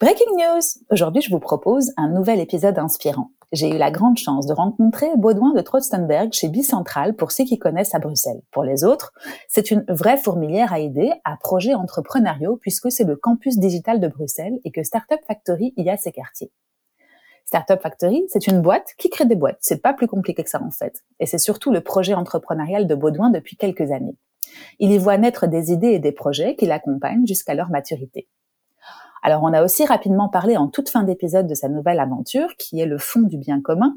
Breaking news! Aujourd'hui, je vous propose un nouvel épisode inspirant. J'ai eu la grande chance de rencontrer Baudouin de Trotstenberg chez Bicentral pour ceux qui connaissent à Bruxelles. Pour les autres, c'est une vraie fourmilière à aider à projets entrepreneuriaux puisque c'est le campus digital de Bruxelles et que Startup Factory y a ses quartiers. Startup Factory, c'est une boîte qui crée des boîtes. C'est pas plus compliqué que ça en fait. Et c'est surtout le projet entrepreneurial de Baudouin depuis quelques années. Il y voit naître des idées et des projets qui l'accompagnent jusqu'à leur maturité. Alors on a aussi rapidement parlé en toute fin d'épisode de sa nouvelle aventure, qui est le fond du bien commun,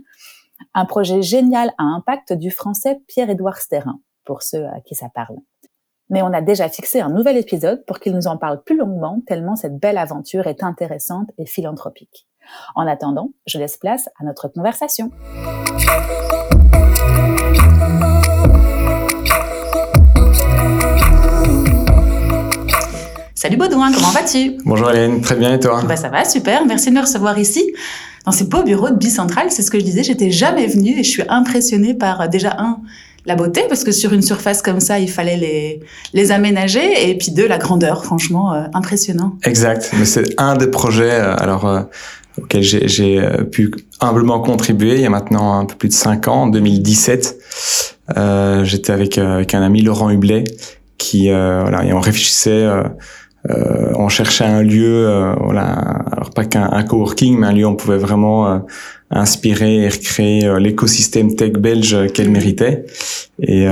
un projet génial à impact du français Pierre-Édouard Sterrin, pour ceux à qui ça parle. Mais on a déjà fixé un nouvel épisode pour qu'il nous en parle plus longuement, tellement cette belle aventure est intéressante et philanthropique. En attendant, je laisse place à notre conversation. Salut Baudouin, comment vas-tu? Bonjour Hélène, très bien et toi? Bah Ça va, super, merci de me recevoir ici. Dans ces beaux bureaux de Bicentral, c'est ce que je disais, j'étais jamais venue et je suis impressionnée par euh, déjà un, la beauté, parce que sur une surface comme ça, il fallait les, les aménager, et puis deux, la grandeur, franchement, euh, impressionnant. Exact, mais c'est un des projets euh, alors euh, auxquels j'ai pu humblement contribuer il y a maintenant un peu plus de cinq ans, en 2017. J'étais avec, avec un ami, Laurent Hublet, qui, voilà, et on réfléchissait euh, on cherchait un lieu, euh, voilà, alors pas qu'un coworking, mais un lieu où on pouvait vraiment euh, inspirer et recréer euh, l'écosystème tech belge qu'elle méritait. Et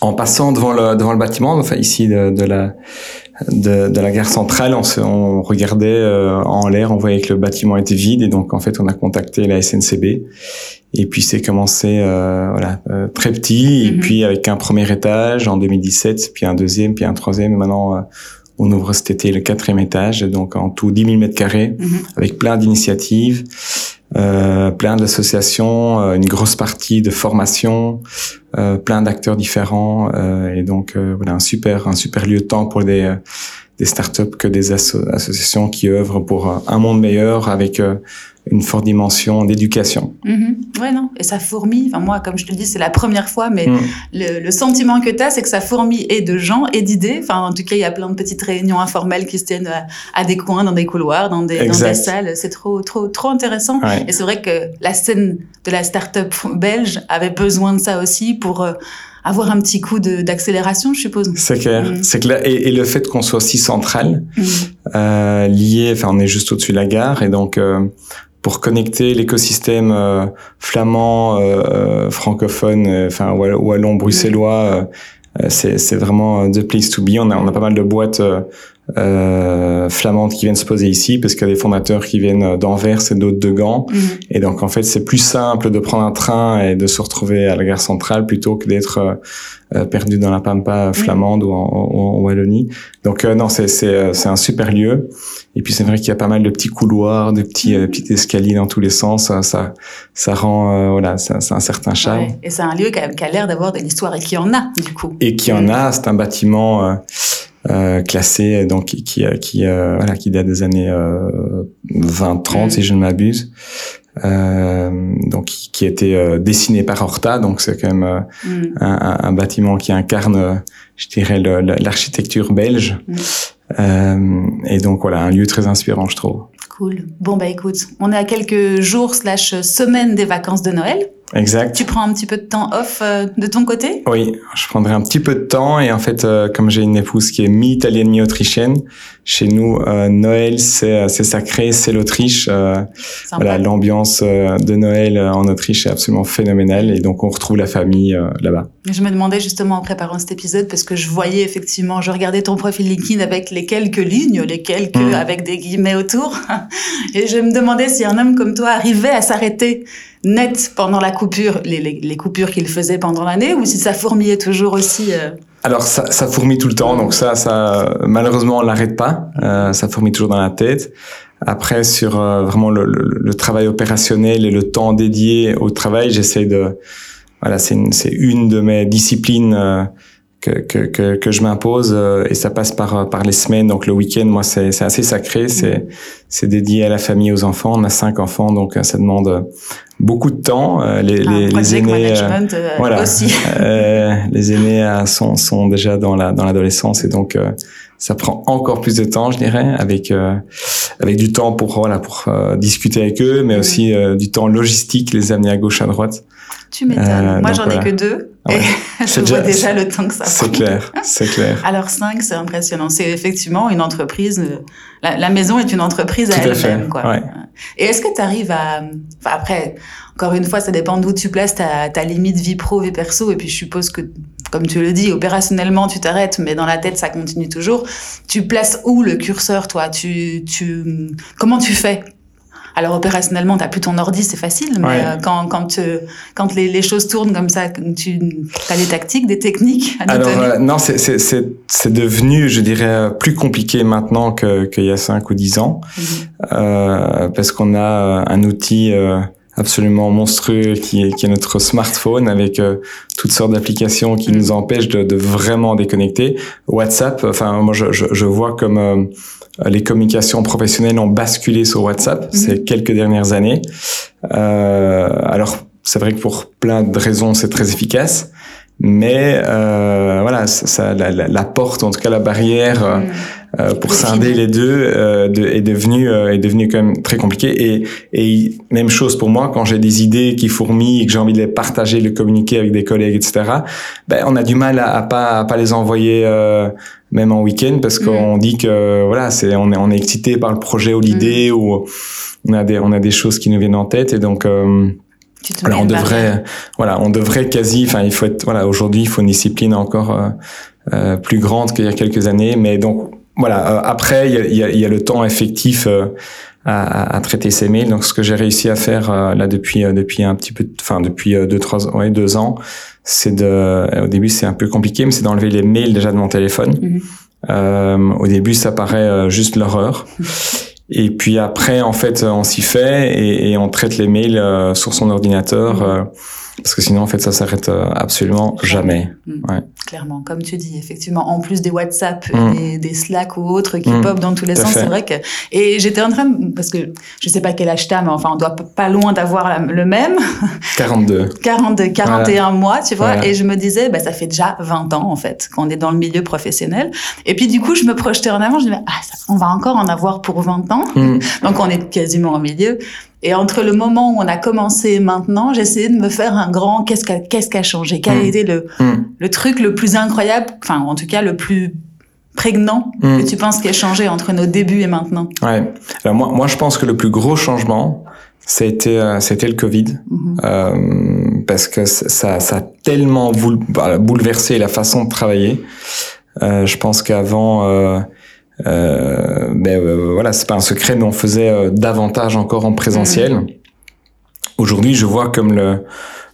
en passant devant le devant le bâtiment, enfin ici de, de la de, de, la gare centrale, on, se, on regardait en l'air, on voyait que le bâtiment était vide et donc en fait on a contacté la SNCB et puis c'est commencé voilà très petit et mm-hmm. puis avec un premier étage en 2017, puis un deuxième, puis un troisième, et maintenant on ouvre cet été le quatrième étage, donc en tout 10 000 mètres carrés, mhm. avec plein d'initiatives, euh, plein d'associations, euh, une grosse partie de formation, euh, plein d'acteurs différents, euh, et donc euh, voilà un super un super lieu de temps pour des des startups que des associations qui œuvrent pour un monde meilleur avec une forte dimension d'éducation. Mm-hmm. Ouais, non, et ça fourmille. Enfin, moi, comme je te le dis, c'est la première fois, mais mm. le, sentiment que tu as, c'est que ça fourmille et de gens et d'idées. Enfin, en tout cas, il y a plein de petites réunions informelles qui se tiennent à, des coins, dans des couloirs, dans des, dans des salles. C'est trop, trop, trop intéressant. Et c'est vrai que la scène de la start-up belge avait besoin de ça aussi pour euh, avoir un petit coup d'accélération, je suppose. C'est clair, mm. c'est clair. Et, et, le fait qu'on soit si central, mm. euh, lié, enfin, on est juste au-dessus de la gare, et donc euh, pour connecter l'écosystème euh, flamand, euh, euh, francophone, enfin wallon, bruxellois. c'est vraiment the place to be. On a, on a pas mal de boîtes euh, flamandes qui viennent se poser ici parce qu'il y a des fondateurs qui viennent d'Anvers et d'autres de Gand. Mhm. Et donc en fait c'est plus simple de prendre un train et de se retrouver à la gare centrale plutôt que d'être euh, perdu dans la pampa flamande ou, en, Wallonie. Donc euh, non c'est c'est un super lieu. Et puis c'est vrai qu'il y a pas mal de petits couloirs, de petits mhm. petits escaliers dans tous les sens. Ça ça, ça rend voilà c'est un certain charme. Et c'est un lieu qui a, qui a l'air d'avoir de l'histoire et qui en a du coup. Et qui en a. C'est un bâtiment euh, classé donc qui qui, qui euh, voilà qui date des années 20 euh, 30 mm. si je ne m'abuse euh, donc qui, a été dessiné par Horta donc c'est quand même mm. un, un, bâtiment qui incarne je dirais l'architecture belge mm. et donc voilà un lieu très inspirant je trouve cool bon bah écoute on est à quelques jours slash semaines des vacances de Noël Exact. Tu prends un petit peu de temps off euh, de ton côté? Oui, je prendrai un petit peu de temps et en fait, euh, comme j'ai une épouse qui est mi-italienne, mi-autrichienne, chez nous, euh, Noël, c'est sacré, c'est l'Autriche. voilà, l'ambiance de Noël en Autriche est absolument phénoménale et donc on retrouve la famille là-bas. Je me demandais justement en préparant cet épisode parce que je voyais effectivement, je regardais ton profil LinkedIn avec les quelques lignes, les quelques mmh. avec des guillemets autour, et je me demandais si un homme comme toi arrivait à s'arrêter net pendant la coupure, les, les, coupures qu'il faisait pendant l'année, ou si ça fourmillait toujours aussi euh Alors ça, ça fourmille tout le temps, donc ça, ça malheureusement on l'arrête pas, euh, ça fourmille toujours dans la tête. Après, sur vraiment le, le, travail opérationnel et le temps dédié au travail, j'essaie de voilà, c'est une, une de mes disciplines que, que, que, que je m'impose euh, et ça passe par euh, par les semaines. Donc le week-end moi c'est c'est assez sacré. C'est c'est dédié à la famille aux enfants. On a cinq enfants donc euh, ça demande beaucoup de temps. Les les, les aînés voilà. aussi. les aînés sont sont déjà dans la dans l'adolescence. Et donc ça prend encore plus de temps je dirais avec avec du temps pour voilà pour discuter avec eux mais aussi du temps logistique les amener à gauche à droite tu m'étonnes. Moi, j'en ai que deux. Et je vois déjà le temps que ça prend. C'est clair, c'est clair. Alors cinq, c'est impressionnant. C'est effectivement une entreprise. Euh, la, la, maison est une entreprise à elle-même, quoi. Ouais. Et est-ce que tu arrives à, enfin, après, encore une fois, ça dépend d'où tu places ta, ta limite vie pro, vie perso. Et puis je suppose que, comme tu le dis, opérationnellement, tu t'arrêtes, mais dans la tête, ça continue toujours. Tu places où le curseur, toi? Tu, tu, comment tu fais? Alors opérationnellement, tu plus ton ordi, c'est facile, mais euh, quand, quand, quand les, les, choses tournent comme ça, tu as des tactiques, des techniques à Alors euh, non, c'est devenu, je dirais, plus compliqué maintenant qu'il y a 5 ou 10 ans, mhm. euh, parce qu'on a un outil absolument monstrueux qui est, qui est notre smartphone avec toutes sortes d'applications qui mhm. nous empêchent de, de, vraiment déconnecter. WhatsApp, enfin moi je, je, je vois comme euh, les communications professionnelles ont basculé sur WhatsApp mhm. ces quelques dernières années. Euh, alors, c'est vrai que pour plein de raisons, c'est très efficace. Mais euh, voilà, ça, la, la, porte, en tout cas la barrière euh, mhm. euh pour scinder les deux euh, de, est devenue est devenue quand même très compliquée. Et, et même chose pour moi quand j'ai des idées qui fourmillent et que j'ai envie de les partager, les communiquer avec des collègues, etc. Ben on a du mal à, à pas à pas les envoyer même en week-end parce qu'on mm. dit que voilà c'est on est on est excité par le projet ou l'idée mm. ou on a des on a des choses qui nous viennent en tête et donc euh, alors on devrait voilà on devrait quasi enfin il faut être voilà aujourd'hui il faut une discipline encore euh, euh plus grande qu'il y a quelques années mais donc voilà euh, après il y a, y, a, y a, le temps effectif euh, à, à, traiter ces mails donc ce que j'ai réussi à faire là depuis depuis un petit peu enfin depuis deux trois ouais deux ans c'est de, au début c'est un peu compliqué, mais c'est d'enlever les mails déjà de mon téléphone. Euh, au début, ça paraît euh, juste l'horreur. Et puis après, en fait, on s'y fait et, et, on traite les mails euh, sur son ordinateur. Mhm. Parce que sinon, en fait, ça s'arrête euh, absolument jamais. Mm. Ouais. Clairement, comme tu dis, effectivement, en plus des WhatsApp mm. et des Slack ou autres qui mm. pop dans tous les sens, c'est vrai que. Et j'étais en train, parce que je sais pas quel âge t'as, mais enfin, on doit pas loin d'avoir le même. 42. 42, 41 mois, tu vois. Et je me disais, bah, ça fait déjà 20 ans, en fait, qu'on est dans le milieu professionnel. Et puis, du coup, je me projetais en avant, je me disais, ah, on va encore en avoir pour 20 ans. Donc, on est quasiment au milieu. Et entre le moment où on a commencé et maintenant, essayé de me faire un grand qu'est-ce qui a, qu'est-ce qui a changé? Quel a hmm. été le, hmm. le truc le plus incroyable, enfin en tout cas le plus prégnant hmm. que tu penses qui a changé entre nos débuts et maintenant Ouais. Alors moi, moi je pense que le plus gros changement, c'était euh, c'était le Covid mhm. euh, parce que ça ça a tellement bouleversé la façon de travailler. Euh, je pense qu'avant euh, ben euh, voilà, c'est pas un secret, mais on faisait euh, davantage encore en présentiel. Mm. Aujourd'hui, je vois comme le,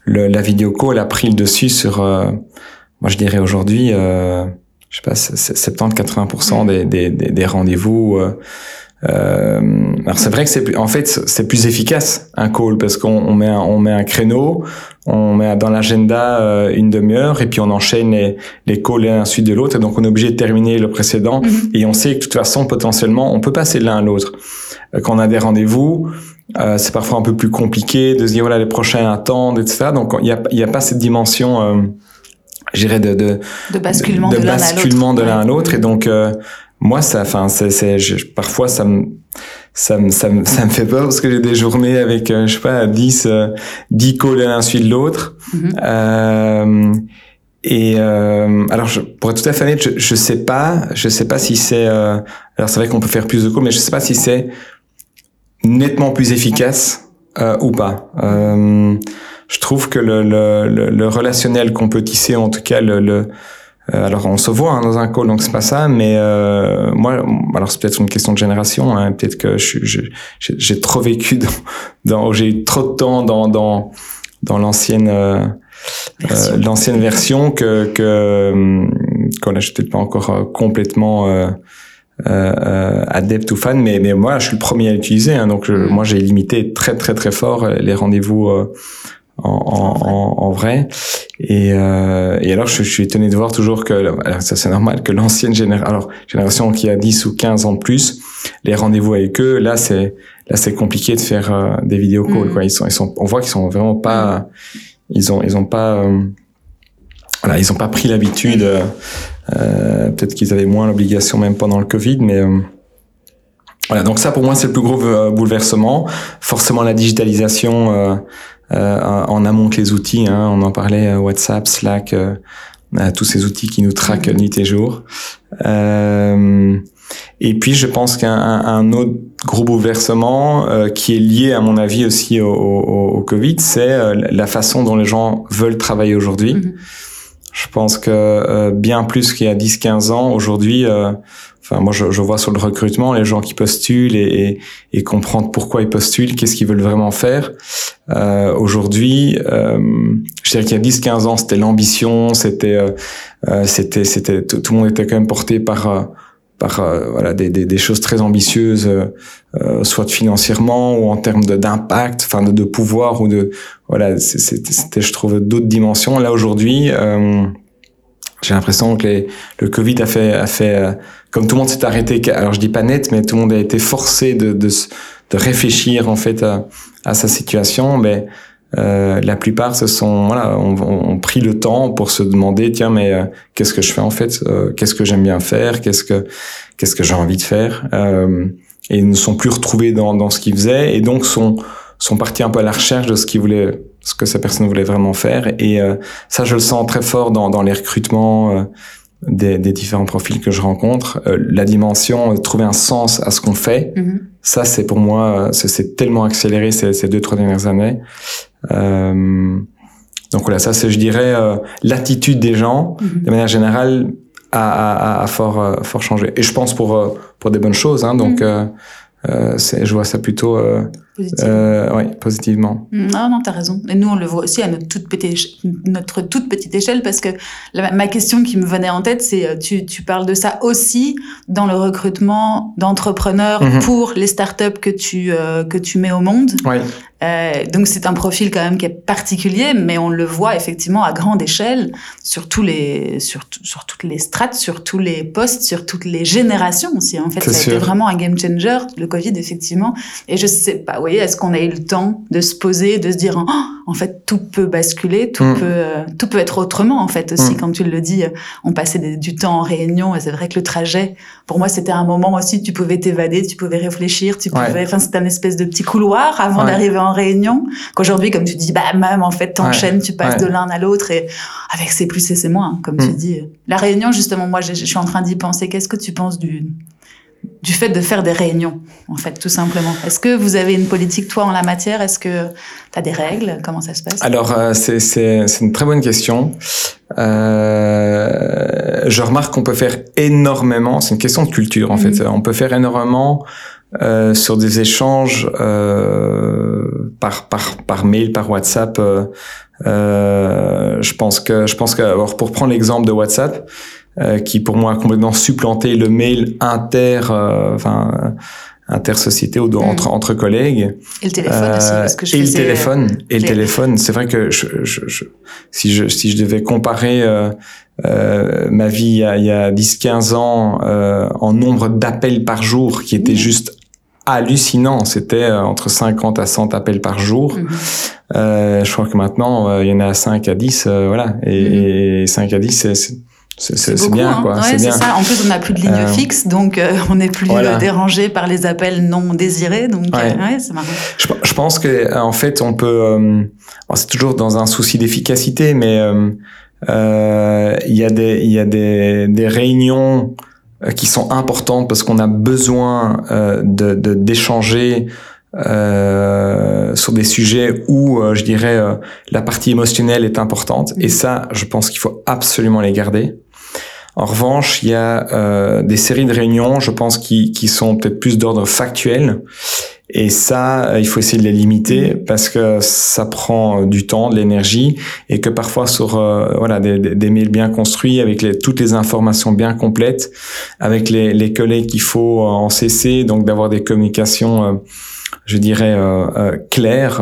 le, la vidéo call a pris le dessus sur, moi je dirais aujourd'hui, je sais pas, 70-80% mm. des, des, des rendez-vous. Euh, alors c'est vrai que c'est en fait c'est plus efficace un call parce qu'on on met un, on met un créneau, on met dans l'agenda euh, une demi-heure et puis on enchaîne les, les calls l'un suite de l'autre et donc on est obligé de terminer le précédent mhm. et on sait que de toute façon potentiellement on peut passer de l'un à l'autre. Euh, quand on a des rendez-vous, euh, c'est parfois un peu plus compliqué de se dire voilà les prochains attendent etc. Donc il y a y a pas cette dimension euh, j'irais de, de, de basculement de, de l'un à l'autre et donc moi ça enfin c'est parfois ça me ça me ça me ça me fait peur parce que j'ai des journées avec euh, je sais pas 10 euh, 10 calls l'un suite l'autre mm-hmm. euh, et euh, alors je, pour être tout à fait honnête je je sais pas je sais pas si c'est euh, alors c'est vrai qu'on peut faire plus de calls mais je sais pas si c'est nettement plus efficace euh, ou pas je trouve que le le, le, le relationnel qu'on peut tisser en tout cas le, le euh, alors on se voit hein, dans un call, donc c'est pas ça. Mais euh, moi, alors c'est peut-être une question de génération. Hein, peut-être que j'ai trop vécu dans, dans j'ai eu trop de temps dans dans dans l'ancienne euh, euh l'ancienne version que que qu'on n'a peut-être pas encore complètement euh, adepte ou fan, mais mais moi je suis le premier à l'utiliser, hein, donc mm. moi j'ai limité très très très fort les rendez-vous en, en, en, vrai. Et, euh, et alors, je, je, suis étonné de voir toujours que, ça c'est normal, que l'ancienne génération, alors génération qui a 10 ou 15 ans de plus, les rendez-vous avec eux, là c'est là c'est compliqué de faire euh, des vidéos calls. Mm. Quoi. Ils sont, ils sont, on voit qu'ils sont vraiment pas, ils ont, ils ont pas, euh, voilà, ils ont pas pris l'habitude. Euh, euh Peut-être qu'ils avaient moins l'obligation même pendant le Covid, mais voilà. Donc ça, pour moi, c'est le plus gros bouleversement. Forcément, la digitalisation euh, en amont que les outils. Hein, on en parlait, euh, WhatsApp, Slack, euh, tous ces outils qui nous traquent nuit et jour. et puis, je pense qu'un un autre gros bouleversement qui est lié, à mon avis, aussi au, au, au Covid, c'est la façon dont les gens veulent travailler aujourd'hui. Mm-hmm. Je pense que bien plus qu'il y a 10-15 ans, aujourd'hui, Enfin, moi, je, je, vois sur le recrutement les gens qui postulent et, et, et comprendre pourquoi ils postulent, qu'est-ce qu'ils veulent vraiment faire. Euh, Aujourd'hui, euh, je dirais qu'il y a 10-15 ans, c'était l'ambition, c'était, euh, euh c'était, c'était, tout, le monde était quand même porté par, euh, par euh, voilà des, des, des, choses très ambitieuses, soit financièrement ou en termes d'impact, enfin de, de, pouvoir ou de voilà, c'était, je trouve, d'autres dimensions. Là aujourd'hui. j'ai l'impression que les, le Covid a fait, a fait comme tout le monde s'est arrêté, alors je dis pas net, mais tout le monde a été forcé de, de, de réfléchir en fait à, à sa situation, mais euh, la plupart se sont voilà ont, pris le temps pour se demander tiens mais euh, qu'est-ce que je fais en fait? Euh, qu'est-ce que j'aime bien faire? Qu'est-ce que qu'est-ce que j'ai envie de faire? Euh, et ils ne sont plus retrouvés dans, dans ce qu'ils faisaient et donc sont sont partis un peu à la recherche de ce qu'ils voulaient ce que ces personnes voulaient vraiment faire. Et ça je le sens très fort dans, dans les recrutements des, des, différents profils que je rencontre, euh, la dimension trouver un sens à ce qu'on fait, mm-hmm. ça c'est pour moi, c'est tellement accéléré ces, ces, deux trois dernières années. Euh, donc voilà, ça c'est je dirais euh, l'attitude des gens mm-hmm. de manière générale a, a, a fort euh, fort changé. Et je pense pour pour des bonnes choses. Hein, donc mm-hmm. je vois ça plutôt euh, oui, positivement. Ah non, t'as raison. Et nous, on le voit aussi à notre toute petite, notre toute petite échelle, parce que ma question qui me venait en tête, c'est euh, tu, tu parles de ça aussi dans le recrutement d'entrepreneurs mhm. pour les startups que tu euh, que tu mets au monde. Oui. Euh, donc c'est un profil quand même qui est particulier, mais on le voit effectivement à grande échelle sur tous les sur, sur toutes les strates, sur tous les postes, sur toutes les générations aussi. En fait, ça a été vraiment un game changer le Covid effectivement. Et je sais pas voyez, est-ce qu'on a eu le temps de se poser, de se dire, oh, en fait, tout peut basculer, tout mm. peut, euh, tout peut être autrement, en fait, aussi. Comme mm. tu le dis, on passait du temps en réunion et c'est vrai que le trajet, pour moi, c'était un moment aussi, tu pouvais t'évader, tu pouvais réfléchir, tu pouvais, enfin, c'était un espèce de petit couloir avant d'arriver en réunion. Qu'aujourd'hui, comme tu dis, bah, même, en fait, t'enchaînes, tu passes de l'un à l'autre et avec c'est plus et c'est moins, comme tu mm. dis. La réunion, justement, moi, je suis en train d'y penser. Qu'est-ce que tu penses du, du fait de faire des réunions, en fait, tout simplement. Est-ce que vous avez une politique, toi, en la matière? Est-ce que tu as des règles? Comment ça se passe? Alors, euh, c'est une très bonne question. Euh, je remarque qu'on peut faire énormément, c'est une question de culture, en fait. Mhm. On peut faire énormément euh, sur des échanges euh, par, par, par mail, par WhatsApp. Euh, je pense que, je pense que, alors, pour prendre l'exemple de WhatsApp, euh, qui pour moi a complètement supplanté le mail inter, euh, enfin intersociété ou entre, mm. entre collègues. Et le téléphone aussi, parce que je Et le téléphone. Euh, et le téléphone. C'est vrai que je, je, je, si je si je devais comparer euh, euh, ma vie il y a, il y a 10-15 ans euh, en nombre d'appels par jour, qui était mm. juste hallucinant. C'était entre 50 à 100 appels par jour. Mm-hmm. je crois que maintenant, il y en a 5 à 10, voilà. Et, mm-hmm. et 5 à 10, c'est c'est bien, hein. quoi. c'est ça. En plus, on n'a plus de ligne euh, fixe, donc euh, on n'est plus euh, dérangé par les appels non désirés. Donc, ouais. c'est marrant. Je, je, pense que en fait, on peut. c'est toujours dans un souci d'efficacité, mais il y a des il y a des, des réunions qui sont importantes parce qu'on a besoin de d'échanger. Euh, sur des sujets où, je dirais, la partie émotionnelle est importante. Et ça, je pense qu'il faut absolument les garder. En revanche, il y a euh, des séries de réunions, je pense, qui, qui sont peut-être plus d'ordre factuel Et ça, euh, il faut essayer de les limiter parce que ça prend euh, du temps, de l'énergie, et que parfois sur euh, voilà des, des, mails bien construits avec les, toutes les informations bien complètes, avec les, les collègues qu'il faut en cesser, donc d'avoir des communications, je dirais claires.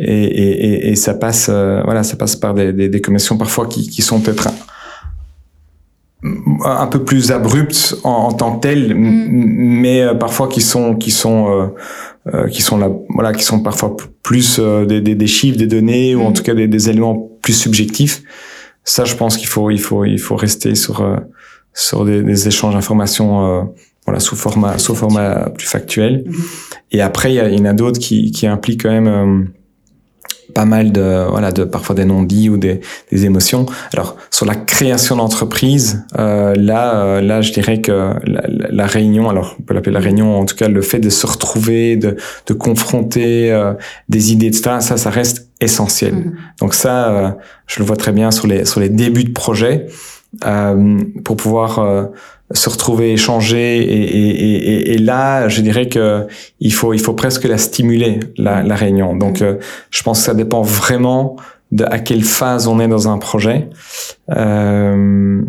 Et, et, et, ça passe, voilà, ça passe par des, des, des commissions parfois qui, qui sont peut-être un peu plus abruptes en, en tant que telles, mm. mais euh, parfois qui sont qui sont euh, euh, qui sont là, voilà, qui sont parfois plus des, des, des, chiffres, des données ou en mm. tout cas des, des, éléments plus subjectifs. Ça, je pense qu'il faut il faut il faut rester sur sur des, des échanges d'informations voilà sous format sous format plus factuel. Et après, il y, y en a d'autres qui qui impliquent quand même pas mal de voilà de parfois des non-dits ou des, des, émotions. Alors sur la création d'entreprise, euh, là euh, là je dirais que la, la, réunion, alors on peut l'appeler la réunion, en tout cas le fait de se retrouver, de, de confronter euh, des idées, etc. Ça ça reste essentiel. Mm-hmm. Donc ça euh, je le vois très bien sur les sur les débuts de projet pour pouvoir se retrouver, échanger, et, et, et, et, là, je dirais que il faut, il faut presque la stimuler la, la réunion. Donc, euh, je pense que ça dépend vraiment de à quelle phase on est dans un projet. Euh,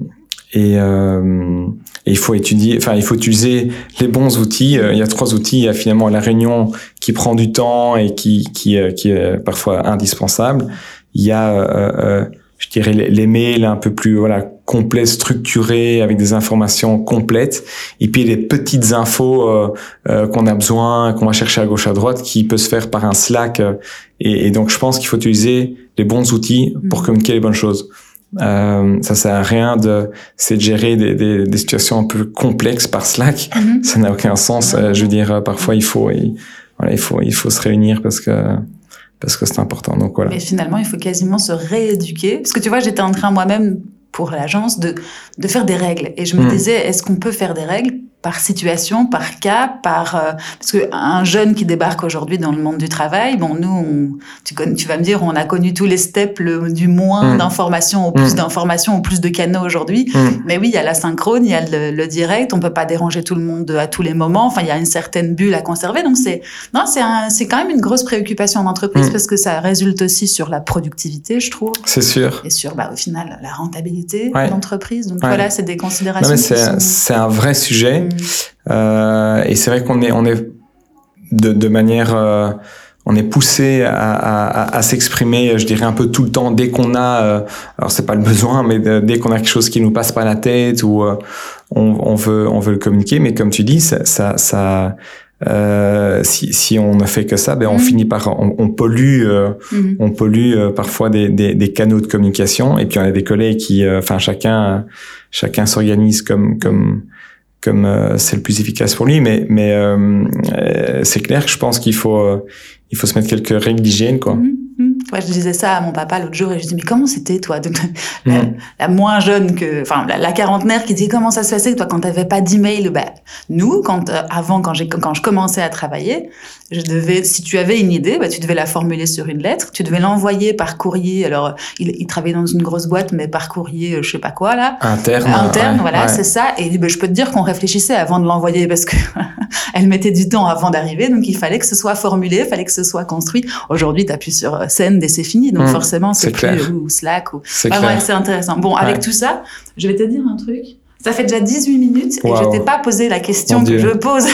et, euh, il faut étudier, enfin, il faut utiliser les bons outils. Euh, il y a trois outils. Il y a finalement la réunion qui prend du temps et qui, qui, euh, qui est parfois indispensable. Il y a je dirais les, mails un peu plus voilà complets, structurés avec des informations complètes et puis les petites infos euh, euh, qu'on a besoin, qu'on va chercher à gauche à droite, qui peut se faire par un Slack euh, et, et, donc je pense qu'il faut utiliser les bons outils pour mm. communiquer les bonnes choses. Euh, ça sert à rien de de gérer des, des, des, situations un peu complexes par Slack. Mm-hmm. Ça n'a aucun sens. je veux dire, parfois il faut il, voilà, il faut il faut se réunir parce que parce que c'est important. Donc voilà. Mais finalement, il faut quasiment se rééduquer. Parce que tu vois, j'étais en train moi-même pour l'agence de, de faire des règles. Et je me hmm. disais, est-ce qu'on peut faire des règles par situation, par cas, par euh, parce que un jeune qui débarque aujourd'hui dans le monde du travail, bon nous, on, tu, tu vas me dire, on a connu tous les steps le, du moins mm. d'informations au plus mm. d'informations, au plus de canaux aujourd'hui. Mais oui, il y a la synchrone, il y a le, le, direct, on peut pas déranger tout le monde à tous les moments. Enfin, il y a une certaine bulle à conserver. Donc c'est non, c'est c'est quand même une grosse préoccupation d'entreprise parce que ça résulte aussi sur la productivité, je trouve. C'est sûr. Et sur bah au final la rentabilité de l'entreprise. Donc voilà, c'est des considérations. C'est un vrai sujet. Euh, et c'est vrai qu'on est, on est de, de manière, euh, on est poussé à, à, à s'exprimer, je dirais un peu tout le temps dès qu'on a, euh, alors c'est pas le besoin, mais dès qu'on a quelque chose qui nous passe par la tête ou euh, on, on, veut, on veut le communiquer. Mais comme tu dis, ça, ça, ça euh, si, si on ne fait que ça, ben on mm. finit par on, on pollue, euh, mm. on pollue euh, parfois des, des, des, canaux de communication. Et puis on a des collègues qui, enfin chacun, chacun s'organise comme comme comme euh, c'est le plus efficace pour lui. Mais, mais euh, euh, c'est clair que je pense qu'il faut, il faut se mettre quelques règles d'hygiène, quoi. Mhm. Ouais, je disais ça à mon papa l'autre jour et je dis mais comment c'était toi mhm. la, moins jeune que enfin la, quarantenaire qui dit comment ça se passait toi quand t'avais pas d'email? Bah nous quand avant quand j'ai quand je commençais à travailler je devais si tu avais une idée bah tu devais la formuler sur une lettre tu devais l'envoyer par courrier. Alors il, il, travaillait dans une grosse boîte mais par courrier je sais pas quoi là. Interne interne voilà c'est ça. Et bah, je peux te dire qu'on réfléchissait avant de l'envoyer parce que elle mettait du temps avant d'arriver, donc il fallait que ce soit formulé, il fallait que ce soit construit. Aujourd'hui, tu appuies sur scène et c'est fini, donc mmh, forcément, c'est plus ou Slack ou. C'est c'est intéressant. Bon, avec tout ça, je vais te dire un truc. Ça fait déjà 18 minutes et je t'ai pas posé la question que je pose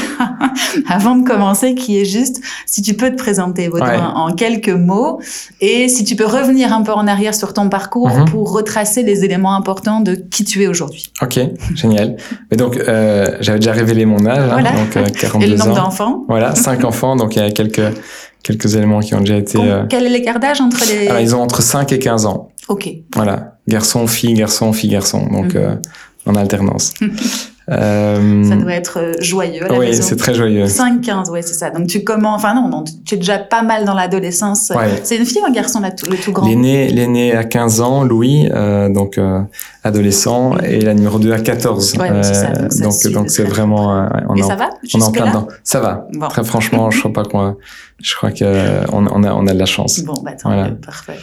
avant de commencer, qui est juste si tu peux te présenter en quelques mots et si tu peux revenir un peu en arrière sur ton parcours mhm. pour retracer les éléments importants de qui tu es aujourd'hui. Ok, génial. Mais donc euh, j'avais déjà révélé mon âge, hein, donc euh, 42 et le nombre d'enfants. Voilà, cinq enfants, donc il y a quelques quelques éléments qui ont déjà été. Euh... Quel est l'écart d'âge entre les Alors, Ils ont entre 5 et 15 ans. Ok. Voilà, garçon, fille, garçon, fille, garçon. Donc mhm. euh, en alternance. Euh... Ça doit être euh, joyeux Oui, c'est très joyeux. 5-15, oui, c'est ça. Donc tu commences, enfin non, non, tu es déjà pas mal dans l'adolescence. Ouais. C'est une fille ou un garçon là, le tout grand? L'aîné, l'aîné à 15 ans, Louis, euh, donc euh, adolescent, et la numéro 2 à 14. Ouais, c'est ça. Donc, donc, donc c'est vraiment. Euh, on et ça va On est en plein dedans. Ça va. Bon. Très franchement, je crois pas qu'on. Je crois que on, a on a de la chance. Bon, bah tant voilà. parfait.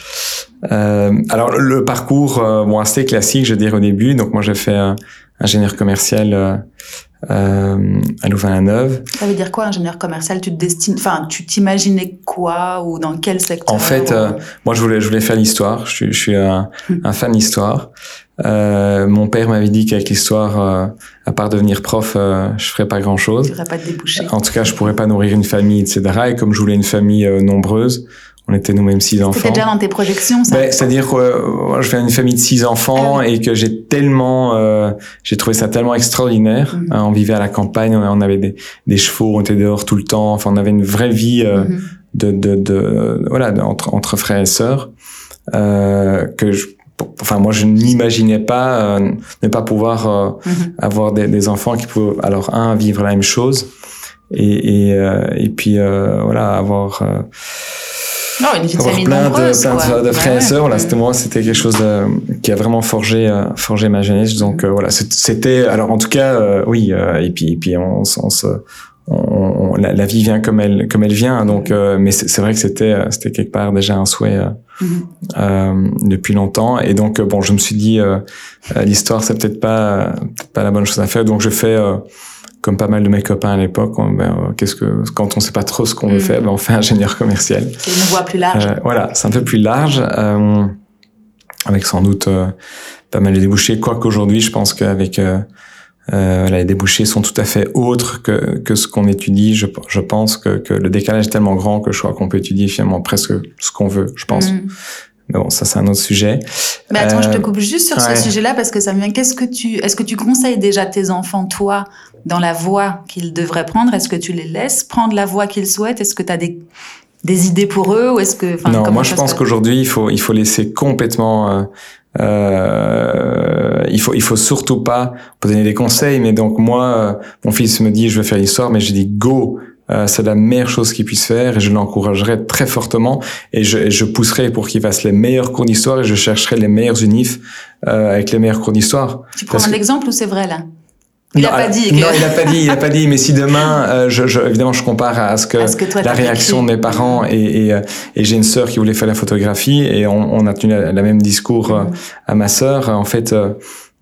Euh, alors le parcours, bon assez classique, je veux dire au début. Donc moi j'ai fait ingénieur commercial euh, euh, à Louvain-la-Neuve. Ça veut dire quoi, ingénieur commercial? Tu te destines, enfin, tu t'imaginais quoi ou dans quel secteur? En fait, euh, moi, je voulais, je voulais faire l'histoire. Je suis, je suis un, hmm. un fan d'histoire. Euh, mon père m'avait dit qu'avec l'histoire, euh, à part devenir prof, euh, je ferais pas grand chose. Tu pas de débouché. En tout cas, je pourrais pas nourrir une famille, etc. Et comme je voulais une famille euh, nombreuse, on était nous-mêmes six enfants. C'était déjà dans tes projections, ça ben, C'est-à-dire que euh, je viens d'une famille de six enfants ah et que j'ai tellement, euh, j'ai trouvé ça tellement extraordinaire. Mhm. Hein, on vivait à la campagne, on avait des, des, chevaux, on était dehors tout le temps. Enfin, on avait une vraie vie euh, mhm. de, de, de, voilà, entre, entre frères et sœurs euh, que je, enfin moi je n'imaginais pas euh, ne pas pouvoir euh, mhm. avoir des, des, enfants qui pouvaient alors un vivre la même chose et et, et puis voilà avoir non, une vie de famille plein nombreuse, de, de, frères et sœurs. Voilà, c'était moi, c'était quelque chose de, qui a vraiment forgé, euh, forgé ma jeunesse. Donc mm. euh, voilà, c'était. Alors en tout cas, euh, oui. et puis, et puis on, on se, on, la, la, vie vient comme elle, comme elle vient. Donc, mm. mais c'est vrai que c'était, c'était quelque part déjà un souhait mm-hmm. depuis longtemps. Et donc bon, je me suis dit, l'histoire, c'est peut-être pas, peut pas la bonne chose à faire. Donc je fais comme pas mal de mes copains à l'époque, ben, euh, qu'est-ce que quand on sait pas trop ce qu'on veut mm. faire, ben, on fait ingénieur commercial. C'est une voie plus large. Euh, voilà, c'est un peu plus large, euh, avec sans doute euh, pas mal de débouchés. Quoi qu'aujourd'hui, je pense qu'avec euh, les débouchés sont tout à fait autres que, que ce qu'on étudie. Je, je pense que, que, le décalage est tellement grand que je crois qu'on peut étudier finalement presque ce qu'on veut, je pense. Mm. Mais bon, ça c'est un autre sujet. Mais attends, je te coupe juste sur ce sujet-là parce que ça me vient. Qu'est-ce que tu, est-ce que tu conseilles déjà tes enfants, toi, dans la voie qu'ils devraient prendre? Est-ce que tu les laisses prendre la voie qu'ils souhaitent? Est-ce que tu as des, des idées pour eux ou est-ce que Non, moi je pense qu'aujourd'hui il faut il faut laisser complètement euh, euh, il faut il faut surtout pas donner des conseils mais donc moi euh, mon fils me dit je veux faire l'histoire mais je dis go euh, c'est la meilleure chose qu'il puisse faire et je l'encouragerai très fortement et je, je pousserai pour qu'il fasse les meilleurs cours d'histoire et je chercherai les meilleurs unifs euh, avec les meilleurs cours d'histoire. Tu prends un exemple ou c'est vrai là? Il n'a pas dit. Non, il n'a pas dit. Il a pas dit. Mais si demain, euh, je, je, évidemment, je compare à ce que, la réaction de mes parents et, et, euh, et j'ai une sœur qui voulait faire la photographie et on, on a tenu la, même discours euh, à ma sœur. En fait,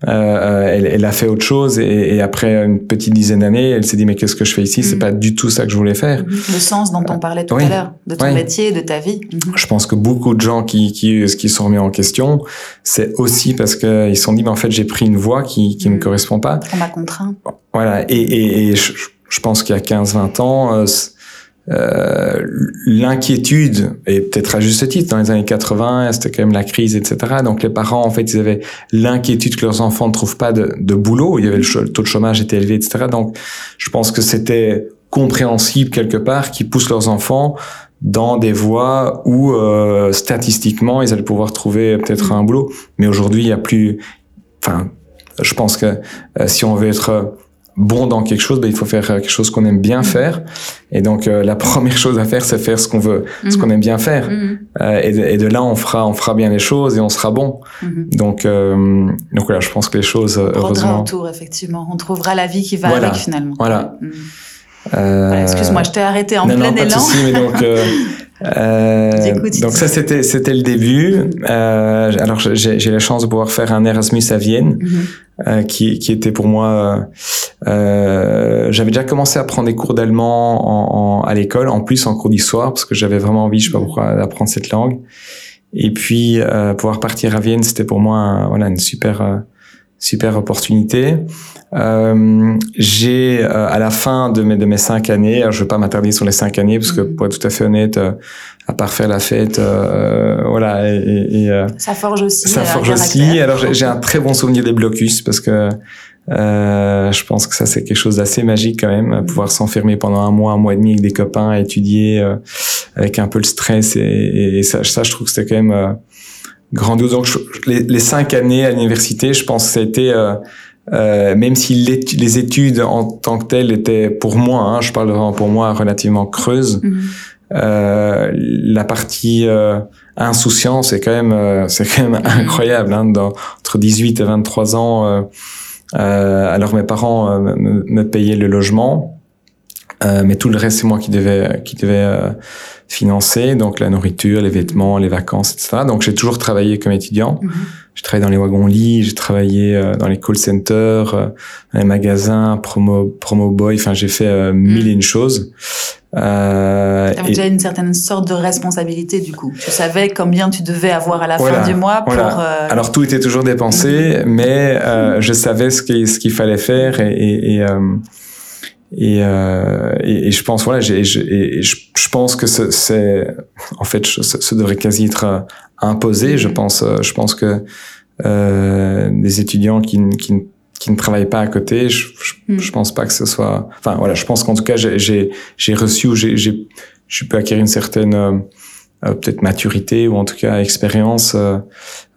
euh, elle, elle, a fait autre chose et, et après une petite dizaine d'années, elle s'est dit mais qu'est-ce que je fais ici? C'est mm. pas du tout ça que je voulais faire. Le sens dont on parlait tout à l'heure, de ton métier, de ta vie. Mm-hmm. Je pense que beaucoup de gens qui qui, qui sont remis en question, c'est aussi parce que ils se sont dit mais en fait j'ai pris une voie qui qui me mm. correspond pas. On m'a contraint. Voilà et et, et je, je pense qu'il y a 15-20 ans. Euh, euh, l'inquiétude, et peut-être à juste titre, dans les années 80, c'était quand même la crise, etc. Donc les parents, en fait, ils avaient l'inquiétude que leurs enfants ne trouvent pas de, de boulot. Il y avait le, taux de chômage était élevé, etc. Donc je pense que c'était compréhensible quelque part qu'ils poussent leurs enfants dans des voies où euh, statistiquement ils allaient pouvoir trouver peut-être un boulot. Mais aujourd'hui, il y a plus. Enfin, je pense que euh, si on veut être bon dans quelque chose, ben, il faut faire quelque chose qu'on aime bien mm. faire. Et donc euh, la première chose à faire, c'est faire ce qu'on veut, ce qu'on mm. aime bien faire. Mm. Euh, et, de, et, de, là, on fera, on fera bien les choses et on sera bon. Mm-hmm. Donc, euh, donc voilà, je pense que les choses, on heureusement. autour, effectivement. On trouvera la vie qui va avec finalement. Voilà. voilà Excuse-moi, je t'ai arrêté en plein non, élan. Pas mais donc, Euh, donc ça c'était c'était le début. Euh, alors j'ai la chance de pouvoir faire un Erasmus à Vienne, mhm. Euh, qui qui était pour moi. Euh, j'avais déjà commencé à prendre des cours d'allemand en, à l'école, en plus en cours d'histoire parce que j'avais vraiment envie, je sais pas pourquoi, d'apprendre cette langue. Et puis pouvoir partir à Vienne, c'était pour moi voilà une super super opportunité. Euh, j'ai euh, à la fin de mes de mes cinq années, je vais pas m'attarder sur les cinq années parce que mm. pour être tout à fait honnête, euh, à part faire la fête, euh, voilà. Et, et ça forge aussi. Ça forge aussi. Alors j'ai un très bon souvenir des blocus parce que je pense que ça c'est quelque chose d'assez magique quand même, mm. pouvoir s'enfermer pendant un mois, un mois et demi avec des copains, étudier avec un peu le stress et, et ça, ça je trouve que c'était quand même grandiose. Donc les, les, cinq années à l'université, je pense que ça a été euh, euh, même si les études en tant que telles étaient pour moi, hein, je parle vraiment pour moi, relativement creuses, mhm. euh, la partie euh, insouciance est quand même, euh, c'est quand même incroyable. Hein, dans, entre 18 et 23 ans, alors mes parents me, me, payaient le logement, mais tout le reste c'est moi qui devais qui devais financer, donc la nourriture, les vêtements, les vacances, etc. Donc j'ai toujours travaillé comme étudiant. Mm-hmm. J'ai travaillé dans les wagons lits, j'ai travaillé euh, dans les call centers, euh, dans les magasins, promo, promo boy. Enfin, j'ai fait euh, mille et une choses. Euh, tu avais déjà une certaine sorte de responsabilité du coup. Tu savais combien tu devais avoir à la fin du mois pour. Euh... Alors tout était toujours dépensé, mhm. mais euh, je savais ce qu'il ce qu'il fallait faire et et, et, et, et, je pense voilà, j'ai, je, je, pense que c'est en fait ce devrait quasi être imposé. Je pense, euh, je pense que euh, des étudiants qui, qui, qui, ne travaillent pas à côté, je, je, mm. pense pas que ce soit. Enfin voilà, je pense qu'en tout cas j'ai j'ai reçu ou j'ai j'ai je peux acquérir une certaine euh, euh, peut-être maturité ou en tout cas expérience euh,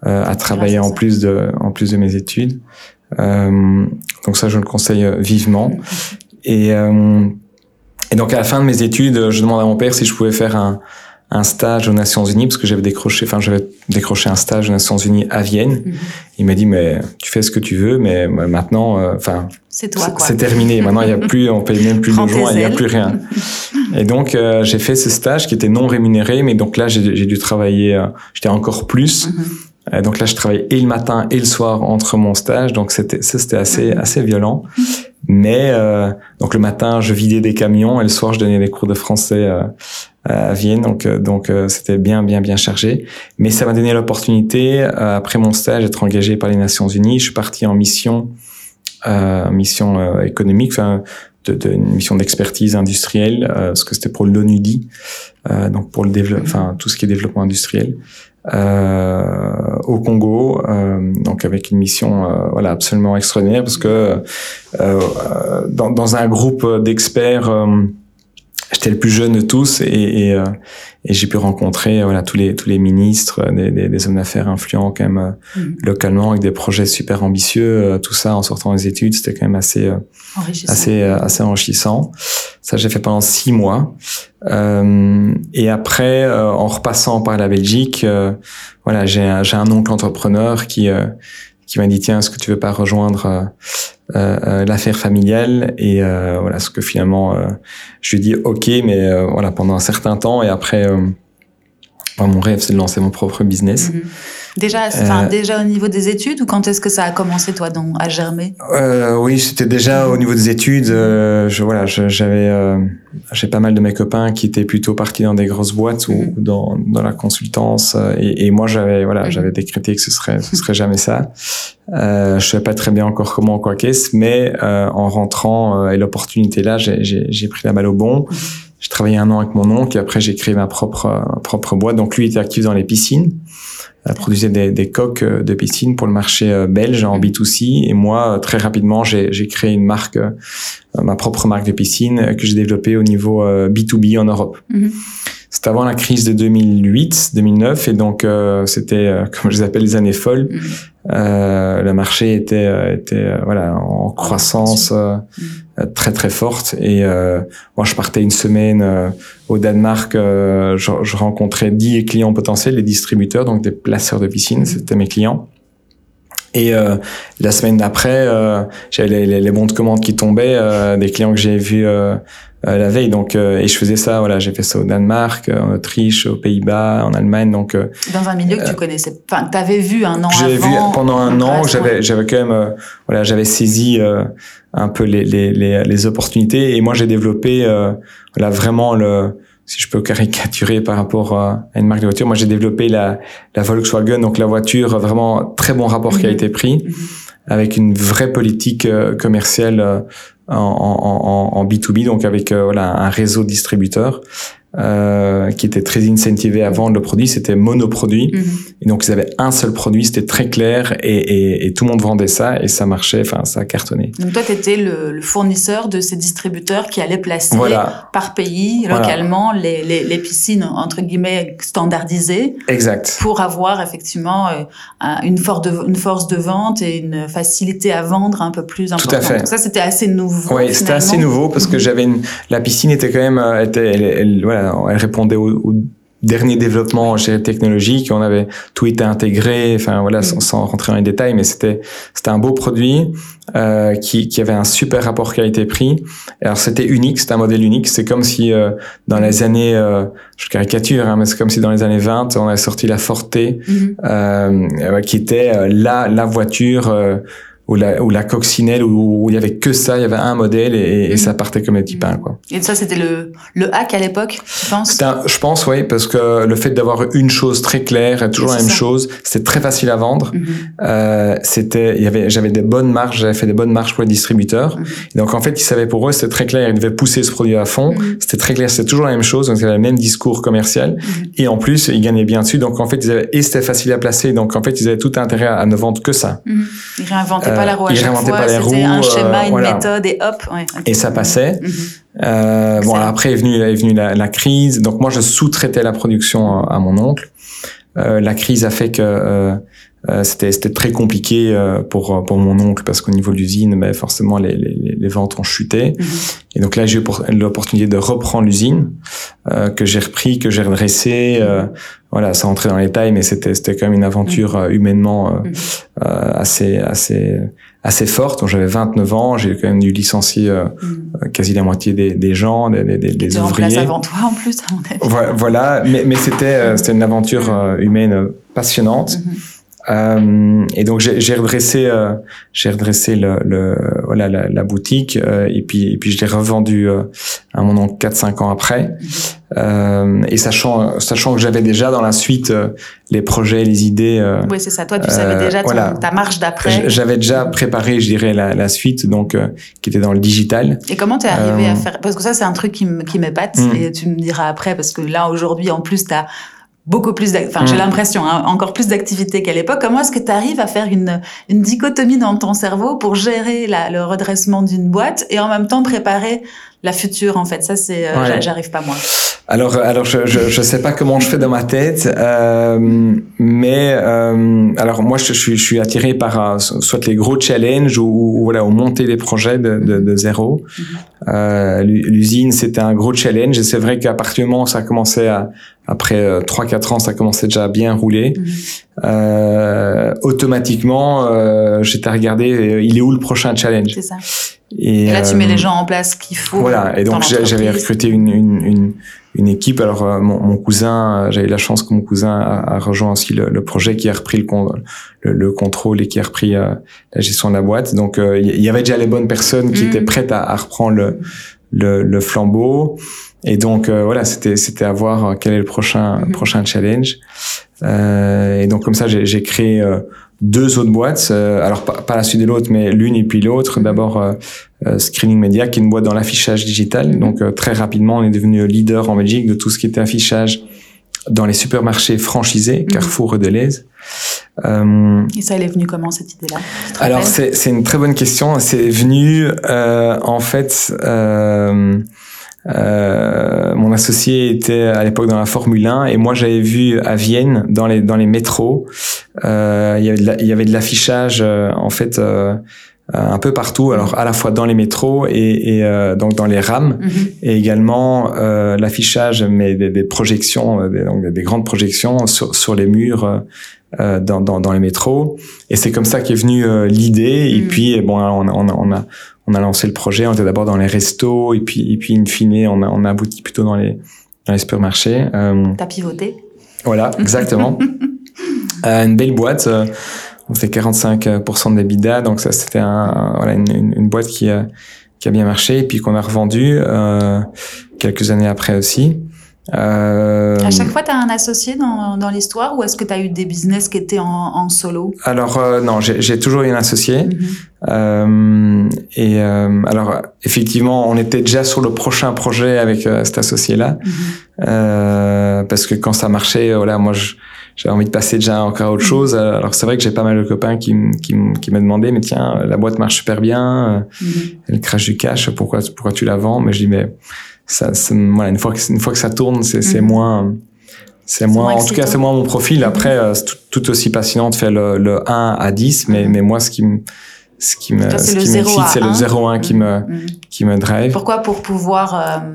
à travailler en plus de en plus de mes études. donc ça je le conseille vivement. Et et donc à la fin de mes études, je demande à mon père si je pouvais faire un un stage aux Nations Unies parce que j'avais décroché, enfin j'avais décroché un stage aux Nations Unies à Vienne. Mhm. Il m'a dit mais tu fais ce que tu veux, mais maintenant, euh, enfin c'est toi C'est terminé. Maintenant il y a plus, on paye même plus de logement, il y a plus rien. et donc euh, j'ai fait ce stage qui était non rémunéré, mais donc là j'ai dû travailler, euh, j'étais encore plus. Mhm. donc là je travaillais et le matin et le soir entre mon stage, donc c'était ça c'était assez mhm. assez violent. Mais donc le matin, je vidais des camions et le soir, je donnais des cours de français à Vienne, donc euh, donc euh, c'était bien bien bien chargé. Mais ça m'a donné l'opportunité euh, après mon stage d'être engagé par les Nations Unies. Je suis parti en mission euh, mission économique, enfin de, de, une mission d'expertise industrielle, parce que c'était pour l'ONUDI, euh, donc pour le développement, enfin tout ce qui est développement industriel. Euh, au Congo, euh, donc avec une mission voilà absolument extraordinaire parce que dans, dans, un groupe d'experts j'étais le plus jeune de tous et, et, euh, et j'ai pu rencontrer voilà tous les tous les ministres, des, des, des hommes d'affaires influents quand même euh, mm. localement avec des projets super ambitieux. Euh, tout ça en sortant des études, c'était quand même assez assez assez enrichissant. Ça j'ai fait pendant six mois. et après, en repassant par la Belgique, voilà j'ai j'ai un oncle entrepreneur qui qui m'a dit tiens est-ce que tu veux pas rejoindre euh, euh, l'affaire familiale? Et euh, voilà ce que finalement je lui dis ok mais voilà pendant un certain temps et après mon rêve c'est de lancer mon propre business mm-hmm. Déjà, enfin, déjà au niveau des études ou quand est-ce que ça a commencé toi donc à germer? Euh, Oui, c'était déjà au niveau des études. Euh, je voilà, j'avais euh, j'ai pas mal de mes copains qui étaient plutôt partis dans des grosses boîtes ou mm-hmm. dans, dans la consultance et, et moi j'avais voilà j'avais décrété que ce serait ce serait jamais ça. Euh, je savais pas très bien encore comment quoi qu'est-ce, mais euh, en rentrant et l'opportunité là, j'ai pris la balle au bon. Mm-hmm. J'ai travaillé un an avec mon oncle et après j'ai créé ma propre propre boîte. Donc lui était actif dans les piscines produisait des, des, coques euh, de piscine pour le marché euh, belge en B2C. Et moi, euh, très rapidement, j'ai créé une marque, ma propre marque de piscine que j'ai développée au niveau B2B en Europe. Mm-hmm. C'était avant la crise de 2008, 2009, et donc c'était, comme je les appelle, les années folles. Mm-hmm. Euh, le marché était, était voilà en croissance. Euh, très très forte. Et euh, moi, je partais une semaine euh, au Danemark. Je, je, rencontrais 10 clients potentiels, des distributeurs, donc des placeurs de piscine. Mhm. C'était mes clients. Et la semaine d'après, j'avais les, les, bons de commande qui tombaient, des clients que j'ai vus euh, la veille. Donc, euh, et je faisais ça. Voilà, j'ai fait ça au Danemark, euh, en Autriche, aux Pays-Bas, en Allemagne. Donc, dans un milieu que tu connaissais. Enfin, t'avais vu un an. J'ai vu pendant un an. J'avais, j'avais quand même, voilà, j'avais saisi un peu les, les, les, les, opportunités. Et moi, j'ai développé, voilà, vraiment le si je peux caricaturer par rapport à une marque de voiture, moi j'ai développé la, la Volkswagen, donc la voiture, vraiment très bon rapport qui a mhm. été pris, mhm. avec une vraie politique commerciale en, en, en, B2B, donc avec euh, voilà, un réseau de distributeurs euh, qui était très incentivé à vendre le produit, c'était monoproduit. Mhm. Et donc ils avaient un seul produit, c'était très clair et, et, et, tout le monde vendait ça et ça marchait, enfin ça a cartonné. Donc toi, tu étais le, le, fournisseur de ces distributeurs qui allaient placer par pays, localement, les, les, les, piscines entre guillemets standardisées. Exact. Pour avoir effectivement euh, une, force de, une force de vente et une facilité à vendre un peu plus importante. Tout à fait. Donc ça, c'était assez nouveau. Oui, c'était assez nouveau parce que mhm. j'avais une... la piscine était quand même, euh, était, elle, elle, voilà, elle répondait aux, derniers développements technologiques. On avait tout été intégré, enfin voilà, sans, sans rentrer dans les détails, mais c'était c'était un beau produit euh, qui, qui avait un super rapport qualité-prix. Alors c'était unique, c'était un modèle unique. C'est comme si euh, dans les années, euh, je caricature, hein, mais c'est comme si dans les années 20, on avait sorti la Forte, euh, qui était la la voiture ou la, ou la coccinelle où, il y avait que ça, il y avait un modèle et, et ça mhm. partait comme des petits pains, quoi. Et ça, c'était le, le hack à l'époque, tu penses? je pense, oui, parce que le fait d'avoir une chose très claire et toujours la même chose, c'était très facile à vendre. Mhm. euh, c'était, il y avait, j'avais des bonnes marges, j'avais fait des bonnes marges pour les distributeurs. Mhm. donc, en fait, ils savaient pour eux, c'était très clair, ils devaient pousser ce produit à fond. C'était très clair, c'était toujours la même chose, donc avaient le même discours commercial. Et en plus, ils gagnaient bien dessus. Donc, en fait, ils avaient, et c'était facile à placer. Donc, en fait, ils avaient tout intérêt à, ne vendre que ça. Ils réinventaient pas la roue à chaque fois. C'était un schéma, une méthode et hop. Ouais, Et ça passait. Mhm. Euh, bon, après est venue, est venue la, la, crise. Donc moi, je sous-traitais la production à, mon oncle. Euh, la crise a fait que euh, euh, c'était c'était très compliqué euh, pour pour mon oncle parce qu'au niveau de l'usine ben forcément les, les, les ventes ont chuté mhm. et donc là j'ai eu l'opportunité de reprendre l'usine euh, que j'ai repris que j'ai redressé euh, voilà ça rentrait dans les détails mais c'était c'était quand même une aventure mhm. humainement mhm. assez assez assez forte donc j'avais 29 ans j'ai quand même dû licencier quasi la moitié des, des gens des, des, des ouvriers en avant toi en plus à mon avis. voilà mais mais c'était c'était une aventure humaine passionnante euh, et donc j'ai redressé, euh, j'ai redressé le, le, voilà la, la boutique euh, et puis et puis je l'ai revendu euh, à mon oncle 4-5 ans après. Euh, et sachant sachant que j'avais déjà dans la suite les projets, les idées. oui c'est ça. Toi tu savais déjà ta marche d'après. J'avais déjà préparé, je dirais la, la suite donc qui était dans le digital. Et comment t'es arrivé à faire? Parce que ça c'est un truc qui m'épate mm. et tu me diras après parce que là aujourd'hui en plus t'as beaucoup plus, enfin j'ai mm. l'impression, hein, encore plus d'activité qu'à l'époque. Comment est-ce que tu arrives à faire une, une dichotomie dans ton cerveau pour gérer la, le redressement d'une boîte et en même temps préparer la future en fait? Ça c'est, euh, j'arrive pas moi. Alors, alors je, je, je sais pas comment je fais dans ma tête, euh, mais euh, alors moi je, suis, je suis attiré par euh, soit les gros challenges ou, ou, voilà ou monter des projets de, de, de zéro. Euh, L'usine c'était un gros challenge et c'est vrai qu'à partir du moment où ça a commencé à après euh, trois 4 ans ça commençait déjà à bien rouler. Mm-hmm. Euh, automatiquement euh, j'étais à regarder il est où le prochain challenge? C'est ça. Et, et, là tu mets les gens en place qu'il faut. Voilà et donc j'avais recruté une, une, une une équipe. Alors euh, mon, mon cousin, euh, j'avais la chance que mon cousin a, a rejoint aussi le, le, projet, qui a repris le, le, le, contrôle et qui a repris euh, la gestion de la boîte. Donc il y avait déjà les bonnes personnes qui mm. étaient prêtes à, à reprendre le, le, le, flambeau. Et donc voilà, c'était c'était à voir quel est le prochain mm-hmm. prochain challenge. et donc comme ça, j'ai créé deux autres boîtes, euh, alors pas, la suite de l'autre, mais l'une et puis l'autre. D'abord euh, euh, Screening Media, qui est une boîte dans l'affichage digital. Donc très rapidement, on est devenu leader en Belgique de tout ce qui était affichage dans les supermarchés franchisés, mhm. Carrefour et Deleuze. et ça, elle est venue comment cette idée-là? Alors c'est une très bonne question. C'est venu en fait. Euh, mon associé était à l'époque dans la Formule 1 et moi j'avais vu à Vienne dans les dans les métros euh, il y avait il y avait de l'affichage euh, en fait euh, un peu partout alors à la fois dans les métros et, et donc dans les rames mhm. et également l'affichage mais des, des projections des, donc des grandes projections sur, sur les murs dans, dans, dans les métros et c'est comme ça qu'est venue l'idée et mhm. puis bon on, on, on a on a lancé le projet, on était d'abord dans les restos, et puis, et puis in fine, on a, on a abouti plutôt dans les, dans les supermarchés. Euh, T'as pivoté Voilà, exactement. euh, une belle boîte, euh, on fait 45% d'EBITDA, donc ça c'était un, voilà, une, une, boîte qui a, qui a bien marché, et puis qu'on a revendu euh, quelques années après aussi. Euh, à chaque fois, tu as un associé dans, dans l'histoire ou est-ce que tu as eu des business qui étaient en, en solo? Alors euh, non, j'ai toujours eu un associé. Mhm. euh, et euh, alors effectivement, on était déjà sur le prochain projet avec euh, cet associé-là, mhm. Euh, parce que quand ça marchait, voilà, moi j'avais envie de passer déjà encore à autre chose. Alors c'est vrai que j'ai pas mal de copains qui, qui, qui me demandaient, mais tiens, la boîte marche super bien, elle crache du cash, pourquoi, pourquoi tu la vends? Mais je dis mais ça, voilà, une fois que une fois que ça tourne, c'est mhm. moins c'est moins, en tout cas, c'est moins mon profil. Mhm. Après, euh, c'est tout, aussi passionnant de faire le, le 1 à 10, mais, mhm. mais moi, ce qui me, ce qui me, ce c'est le 0 1 qui me, qui me drive. Pourquoi? Pour pouvoir, euh,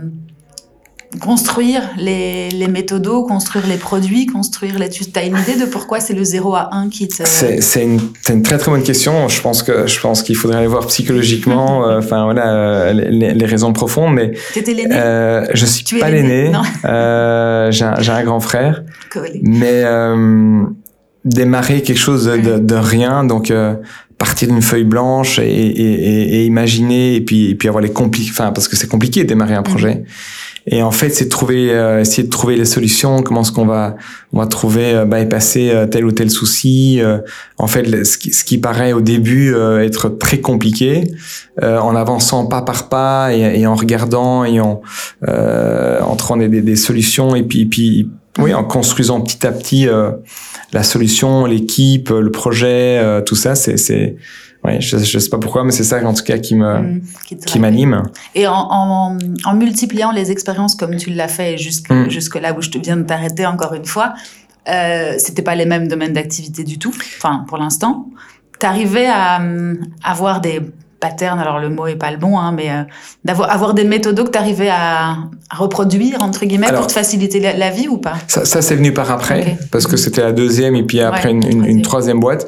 construire les, les méthodos, construire les produits, construire les... Tu as une idée de pourquoi c'est le 0 à 1 qui te... C'est une, une, très très bonne question. Je pense que je pense qu'il faudrait aller voir psychologiquement, euh, enfin voilà, euh, les, les, raisons profondes. Mais étais l'aîné? euh, Je suis tu pas l'aîné. Euh, J'ai un, un, grand frère. Cool. Mais euh, démarrer quelque chose de, de, rien, donc partir d'une feuille blanche et, et, et, imaginer et puis, et puis avoir les compliqués, enfin parce que c'est compliqué de démarrer un projet. Mm. Et en fait, c'est trouver, euh, essayer de trouver les solutions. Comment est-ce qu'on va, on va trouver, euh, bypasser euh, tel ou tel souci. Euh, en fait, ce qui, ce qui, paraît au début être très compliqué, en avançant pas par pas et, et en regardant et en, en trouvant des, des, solutions et puis, et puis oui, en construisant petit à petit la solution, l'équipe, le projet, tout ça, c'est, c'est ouais, je, je sais pas pourquoi, mais c'est ça en tout cas qui me mmh, qui m'anime. Et en, en, en, multipliant les expériences comme tu l'as fait jusque mmh. jusque là où je te viens de t'arrêter encore une fois, euh, c'était pas les mêmes domaines d'activité du tout. Enfin, pour l'instant, t'arrivais à, à avoir des patterns, alors le mot est pas le bon, hein, mais euh, d'avoir avoir des méthodes que tu arrivais à, à, reproduire, entre guillemets, pour te faciliter la, vie ou pas? Ça, ça c'est venu par après, parce que c'était la deuxième et puis après une, une, une, troisième boîte.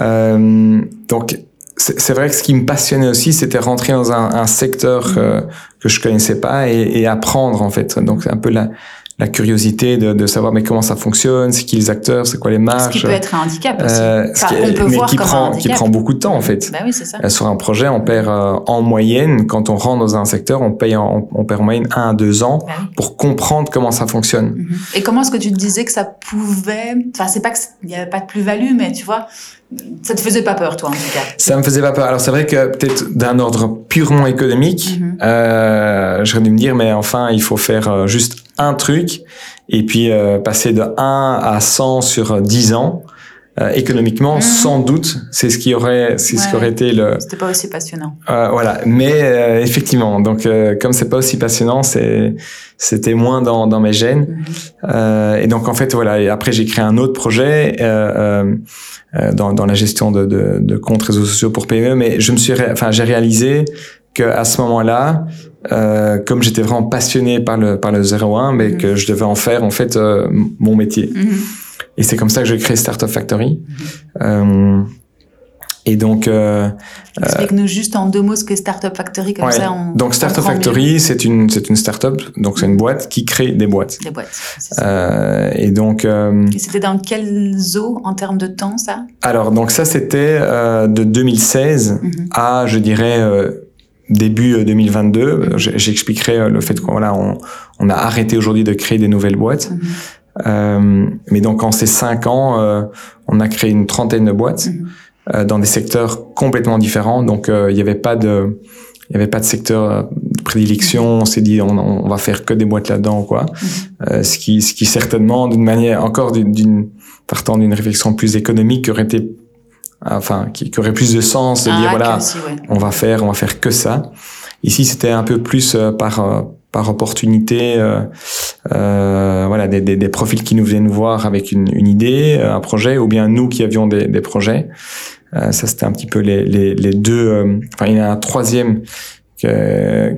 Euh, donc, c'est vrai que ce qui me passionnait aussi, c'était rentrer dans un, un secteur euh, que je connaissais pas et, et, apprendre en fait. Donc, c'est un peu la, la curiosité de, de, savoir mais comment ça fonctionne, c'est qui les acteurs, c'est quoi les marges. Ce qui peut être un handicap aussi. Euh, qui, on peut mais voir qui prend qui prend beaucoup de temps en fait. Bah oui, c'est ça. Euh, sur un projet, on perd euh, en moyenne quand on rentre dans un secteur, on paye en, on perd en moyenne un à deux ans bah pour comprendre comment ça fonctionne. Mhm. Et comment est-ce que tu te disais que ça pouvait, enfin c'est pas qu'il n'y avait pas de plus-value, mais tu vois, ça te faisait pas peur, toi, en tout cas Ça me faisait pas peur. Alors, c'est vrai que peut-être d'un ordre purement économique, mm euh, j'aurais dû me dire, mais enfin, il faut faire euh, juste un truc et puis euh, passer de 1 à 100 sur 10 ans. Euh, économiquement, mhm. sans doute, c'est ce qui aurait, c'est ce qui aurait été le. C'était pas aussi passionnant. Euh, voilà, mais euh, effectivement, donc comme c'est pas aussi passionnant, c'est, c'était moins dans, dans mes gènes. Mhm. et donc en fait, voilà. Et après, j'ai créé un autre projet dans, dans la gestion de, de, de comptes réseaux sociaux pour PME, mais je me suis, enfin, j'ai réalisé que à ce moment-là, euh, comme j'étais vraiment passionné par le par le 01, mais mhm. que je devais en faire en fait mon métier. Et c'est comme ça que j'ai créé Startup Factory. Euh, et donc, euh, explique-nous juste en deux mots ce que Startup Factory, comme ça on. Donc Startup Factory, c'est une c'est une startup, donc c'est une boîte qui crée des boîtes. Des boîtes. Ça. Euh, et donc. Euh, et c'était dans quel zoo en termes de temps ça? Alors donc ça c'était euh, de 2016 mm-hmm. à je dirais euh, début 2022. Mm-hmm. J'expliquerai le fait qu'on voilà on, on a arrêté aujourd'hui de créer des nouvelles boîtes. Mm-hmm. Euh, mais donc en ces cinq ans, euh, on a créé une trentaine de boîtes mhm. euh, dans des secteurs complètement différents. Donc il n'y avait pas de il y avait pas de secteur de prédilection. On s'est dit on, on, va faire que des boîtes là-dedans quoi. Mhm. ce qui ce qui certainement d'une manière encore d'une partant d'une réflexion plus économique aurait été enfin qui, qui aurait plus de sens de ah, dire voilà on va faire on va faire que ça. Ici c'était un peu plus par par opportunité, euh, euh, voilà, des, des, des, profils qui nous viennent voir avec une, une, idée, un projet, ou bien nous qui avions des, des projets. Euh, ça, c'était un petit peu les, les, les deux. Euh, enfin, il y en a un troisième, euh,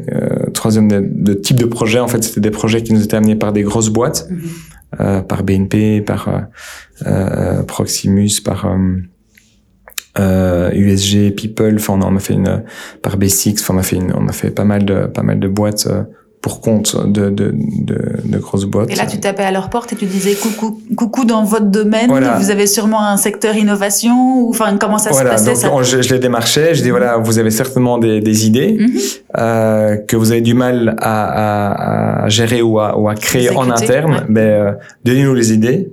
troisième de, de, type de projet. En fait, c'était des projets qui nous étaient amenés par des grosses boîtes, mm-hmm. par BNP, par Proximus, par euh, USG, People, enfin on a fait une par B6, enfin on a fait une, on a fait pas mal de pas mal de boîtes pour compte de, de, de, de, grosses boîtes. Et là, tu tapais à leur porte et tu disais coucou, coucou dans votre domaine. Vous avez sûrement un secteur innovation ou enfin comment ça se passait donc, Je, je, les démarchais. Je dis voilà, vous avez certainement des, des idées mhm. euh, que vous avez du mal à, à, à gérer ou à, ou à créer en interne. Ben, euh, donnez-nous les idées.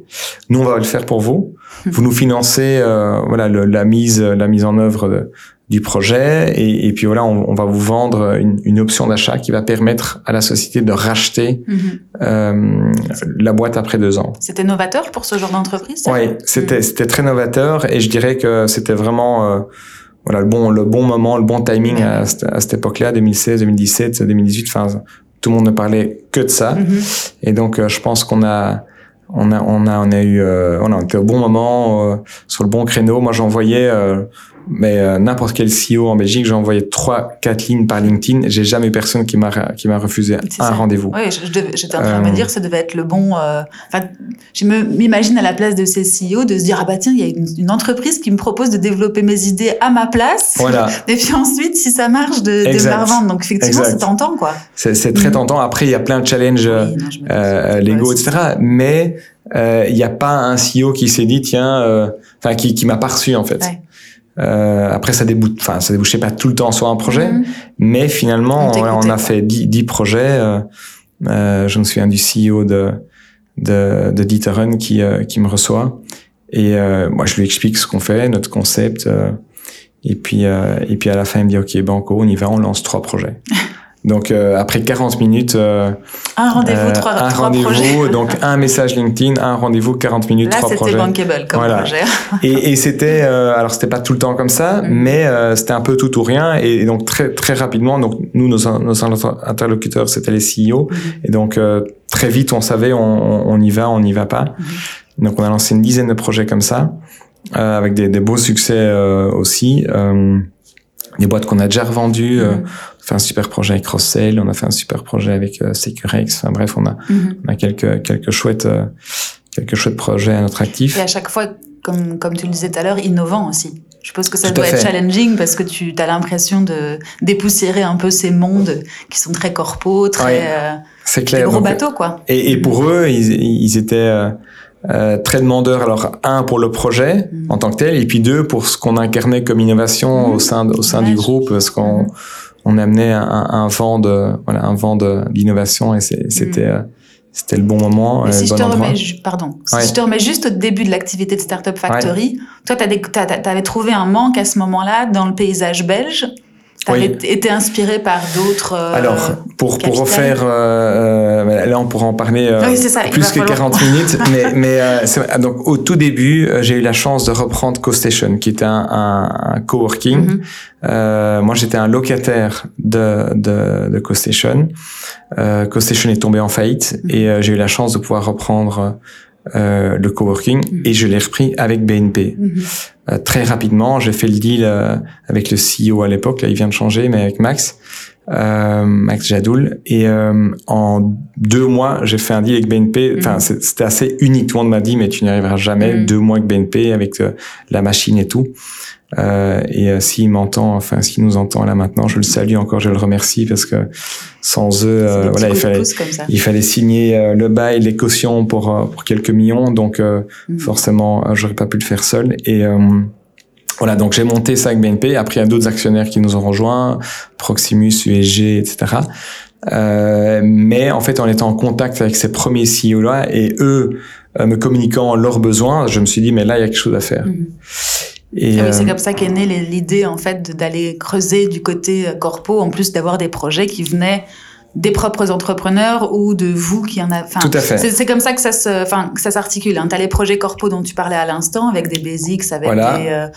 Nous, on va le faire pour vous. Mhm. Vous nous financez euh, voilà le, la mise la mise en œuvre de, du projet et, et puis voilà on, on, va vous vendre une, une option d'achat qui va permettre à la société de racheter mm-hmm. euh, la boîte après deux ans. C'était novateur pour ce genre d'entreprise Oui, c'était mm. c'était très novateur et je dirais que c'était vraiment euh, voilà le bon le bon moment, le bon timing à, à, cette époque-là, 2016, 2017, 2018. Enfin, tout le monde ne parlait que de ça mm-hmm. et donc euh, je pense qu'on a on a on a on a eu euh, on a été au bon moment euh, sur le bon créneau. Moi j'envoyais mais euh, n'importe quel CEO en Belgique, j'ai envoyé trois, quatre lignes par LinkedIn. J'ai jamais eu personne qui m'a qui m'a refusé un rendez-vous. Oui, j'étais en train de me euh, dire ça devait être le bon. Euh, enfin, je m'imagine à la place de ces CEO de se dire ah bah tiens, il y a une, entreprise qui me propose de développer mes idées à ma place. Voilà. Et puis ensuite, si ça marche, de, de me revendre. Donc effectivement, c'est tentant quoi. C'est très mm. tentant. Après, il y a plein de challenges oui, légaux, etc. Mais il n'y a pas un CEO qui s'est dit tiens, enfin qui qui m'a pas reçu en fait. Euh, après, ça débouche, enfin, ça débouchait pas tout le temps sur un projet, mhm. mais finalement, on, a fait 10, projets. Euh, euh, je me souviens du CEO de de, de Dieter qui euh, qui me reçoit et euh, moi je lui explique ce qu'on fait, notre concept, et puis et puis à la fin il me dit ok banco, on y va, on lance trois projets. Donc euh, après 40 minutes, euh, un rendez-vous, euh, trois, un rendez-vous, donc un message LinkedIn, un rendez-vous, 40 minutes, Là, trois projets. Là, c'était bankable comme voilà. projet. et, et c'était, euh, alors c'était pas tout le temps comme ça, mm. mais euh, c'était un peu tout ou rien. Et, donc très très rapidement, donc nous nos, nos interlocuteurs c'était les CEO, mm. et donc très vite on savait on, on, y va, on n'y va pas. Mm. Donc on a lancé une dizaine de projets comme ça, avec des, des beaux succès aussi des boîtes qu'on a déjà revendues. Euh, mhm. on a fait un super projet avec Rossell, on a fait un super projet avec euh, Securex. Enfin bref, on a, mhm. on a quelques quelques chouettes euh, quelques chouettes projets à notre actif. Et à chaque fois, comme comme tu le disais tout à l'heure, innovant aussi. Je suppose que ça doit être challenging parce que tu as l'impression de dépoussiérer un peu ces mondes qui sont très corpaux, très clair. Des gros bateaux quoi. Et, et pour eux, ils, ils étaient euh, très demandeur. Alors un pour le projet mm. en tant que tel, et puis deux pour ce qu'on incarnait comme innovation au mm. sein au sein du groupe, parce qu'on mm. on amenait un, un, vent de voilà un vent d'innovation et c'était euh, c'était le bon moment. si je te remets, pardon, si je te remets juste au début de l'activité de Startup Factory, toi, tu avais trouvé un manque à ce moment-là dans le paysage belge oui. été inspiré par d'autres. Euh, Alors, pour, pour refaire, euh, euh, là on pourra en parler euh, oui, ça, plus que 40 minutes, mais, mais euh, donc au tout début, j'ai eu la chance de reprendre CoStation, qui était un, un, un coworking. Mm moi, j'étais un locataire de, de, de CoStation. CoStation est tombé en faillite mm -hmm. et j'ai eu la chance de pouvoir reprendre euh, le coworking mm et je l'ai repris avec BNP. Mm euh, très rapidement, j'ai fait le deal euh, avec le CEO à l'époque, là il vient de changer, mais avec Max, euh, Max Jadoul. Et en deux mois, j'ai fait un deal avec BNP. Enfin, mm c'était assez unique. Tout le monde m'a dit, mais tu n'y arriveras jamais. Deux mois avec BNP, avec la machine et tout. Euh, et euh, s'il m'entend, enfin s'il nous entend là maintenant, je le salue encore, je le remercie parce que sans eux, euh, voilà, il fallait, il fallait signer euh, le bail, les cautions pour pour quelques millions, donc mm. forcément, j'aurais pas pu le faire seul. Et voilà, donc j'ai monté ça avec BNP. Après, il y a d'autres actionnaires qui nous ont rejoints, Proximus, USG, etc. Euh, mais en fait, en étant en contact avec ces premiers CEO là et eux me communiquant leurs besoins, je me suis dit mais là il y a quelque chose à faire. Mm. Et ah oui, c'est euh, comme ça qu'est née l'idée en fait d'aller creuser du côté euh, corpo, en plus d'avoir des projets qui venaient des propres entrepreneurs ou de vous qui en a. Enfin, Tout à fait. C'est comme ça que ça se, enfin, que ça s'articule. Hein. Tu as les projets corpo dont tu parlais à l'instant, avec des basics, avec voilà. des, euh,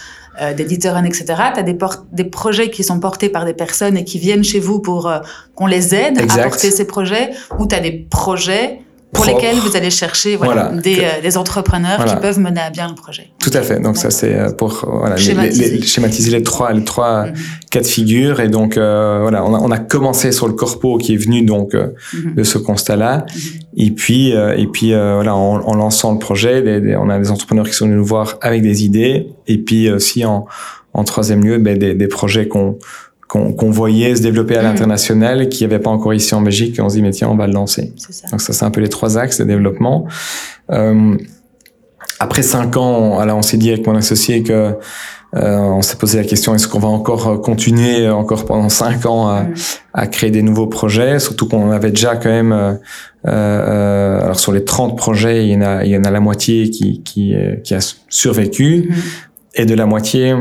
euh, des etc. Tu as des, des projets qui sont portés par des personnes et qui viennent chez vous pour euh, qu'on les aide à porter ces projets, ou tu as des projets pour lesquels vous allez chercher voilà, des, euh, des, entrepreneurs qui peuvent mener à bien le projet. Tout à fait. Donc ça c'est euh, pour voilà, schématiser. Les, les, schématiser les trois les trois mm-hmm. cas de figure et donc euh, voilà on a, on a commencé sur le corpo qui est venu donc euh, mm-hmm. de ce constat là mm-hmm. et puis et puis voilà en, en, lançant le projet les, on a des entrepreneurs qui sont venus nous voir avec des idées et puis aussi en en troisième lieu ben, des, des projets qu'on qu'on voyait se développer à mm. l'international, qui n'y avait pas encore ici en Belgique, et on se dit, mais tiens, on va le lancer. Ça. Donc ça, c'est un peu les trois axes de développement. Euh, après cinq ans, alors on s'est dit avec mon associé que euh, on s'est posé la question est-ce qu'on va encore continuer encore pendant cinq ans à, mm. à créer des nouveaux projets, surtout qu'on avait déjà quand même euh, euh, alors sur les 30 projets, il y en a il y en a la moitié qui qui, qui a survécu mm-hmm. et de la moitié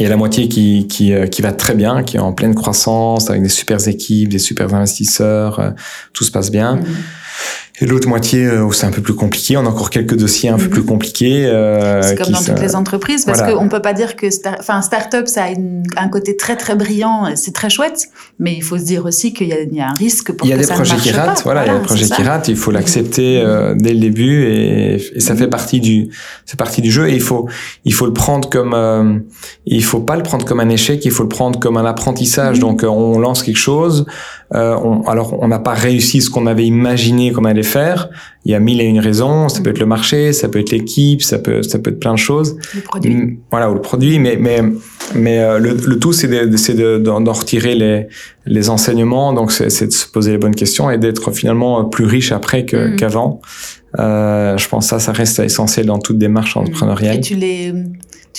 il y a la moitié qui, qui, euh, qui va très bien, qui est en pleine croissance, avec des super équipes, des super investisseurs, euh, tout se passe bien. Mm-hmm. Et l'autre moitié euh, où c'est un peu plus compliqué. On a encore quelques dossiers un peu mhm. plus compliqués. Euh, c'est comme dans toutes les entreprises, parce qu'on peut pas dire que, enfin, start-up, ça a un côté très très brillant, c'est très chouette, mais il faut se dire aussi qu'il y, y, a un risque pour il y a des projets qui ratent, voilà, il y a des projets qui ratent. Il faut l'accepter euh, dès le début et, et ça fait partie du, c'est partie du jeu. Et il faut, il faut le prendre comme, euh, il faut pas le prendre comme un échec, il faut le prendre comme un apprentissage. Mhm. Donc on lance quelque chose. Euh, on, alors on n'a pas réussi ce qu'on avait imaginé qu'on allait faire. Il y a mille et une raisons. Ça peut être le marché, ça peut être l'équipe, ça peut ça peut être plein de choses. Le produit. Mm, voilà, ou le produit. Mais mais mais euh, le, le, tout c'est de, d'en de, retirer les les enseignements. Donc c'est de se poser les bonnes questions et d'être finalement plus riche après mm. qu'avant. Euh, je pense que ça, ça reste essentiel dans toute démarche mm. entrepreneuriale. Et tu les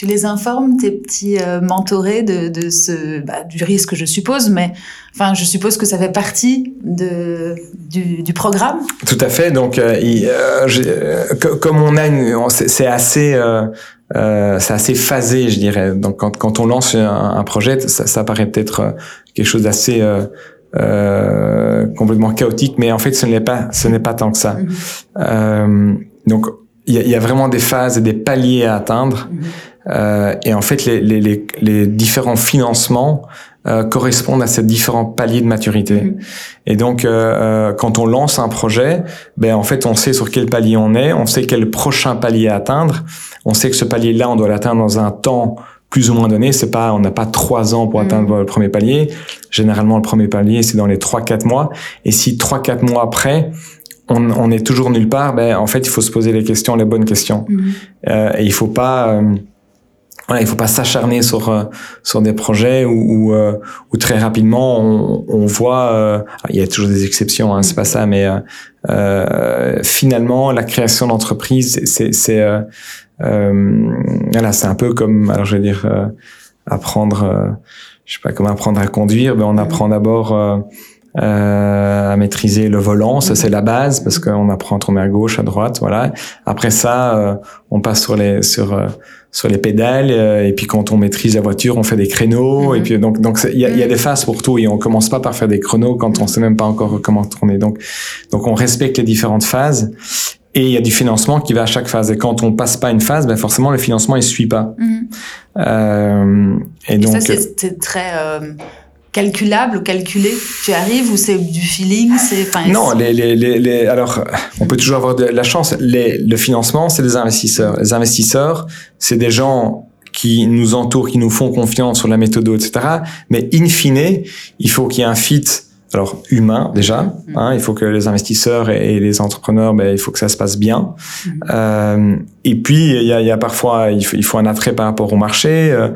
tu les informes, tes petits euh, mentorés, de, de ce, bah, du risque, je suppose, mais enfin, je suppose que ça fait partie de, du, du programme. Tout à fait. Donc, euh, euh, euh comme on a une, c'est assez, euh, c'est assez phasé, je dirais. Donc, quand, quand on lance un, un projet, ça, ça paraît peut-être quelque chose d'assez euh, complètement chaotique, mais en fait, ce n'est pas, ce n'est pas tant que ça. Mm-hmm. donc, il y a, y a, vraiment des phases et des paliers à atteindre. Mm-hmm. Euh, et en fait, les, les, les différents financements euh, correspondent à ces différents paliers de maturité. Mm-hmm. Et donc, euh, euh, quand on lance un projet, ben en fait, on sait sur quel palier on est, on sait quel prochain palier atteindre. On sait que ce palier-là, on doit l'atteindre dans un temps plus ou moins donné. C'est pas, on n'a pas trois ans pour mm-hmm. atteindre le premier palier. Généralement, le premier palier, c'est dans les trois quatre mois. Et si trois quatre mois après, on, on, est toujours nulle part, ben en fait, il faut se poser les questions, les bonnes questions. Mm-hmm. et il faut pas voilà, il faut pas s'acharner sur euh, sur des projets où, où, euh, où très rapidement on, on voit. Euh, il y a toujours des exceptions, hein, c'est pas ça, mais finalement la création d'entreprise, c'est c'est voilà, c'est un peu comme alors je vais dire apprendre, je sais pas comment apprendre à conduire, mais on apprend d'abord. Euh, à maîtriser le volant, ça c'est la base parce qu'on apprend à tourner à gauche, à droite, voilà. Après ça, on passe sur les sur sur les pédales euh, et puis quand on maîtrise la voiture on fait des créneaux et mhm. puis donc donc il y a, y a, des phases pour tout et on commence pas par faire des chronos quand on sait même pas encore comment tourner donc donc on respecte les différentes phases et il y a du financement qui va à chaque phase et quand on passe pas une phase ben forcément le financement il suit pas mhm. euh, et, donc ça c'est très euh calculable ou calculé Tu arrives ou c'est du feeling c'est Non, les, les, les, alors on peut toujours avoir de la chance. Les, le financement, c'est des investisseurs. Les investisseurs, c'est des gens qui nous entourent, qui nous font confiance sur la méthode, etc. Mais in fine, il faut qu'il y ait un fit. Alors humain déjà, mm. hein, il faut que les investisseurs et, les entrepreneurs, ben, il faut que ça se passe bien. Mm. Euh, et puis il y a, y a parfois il faut, il faut, un attrait par rapport au marché. Euh,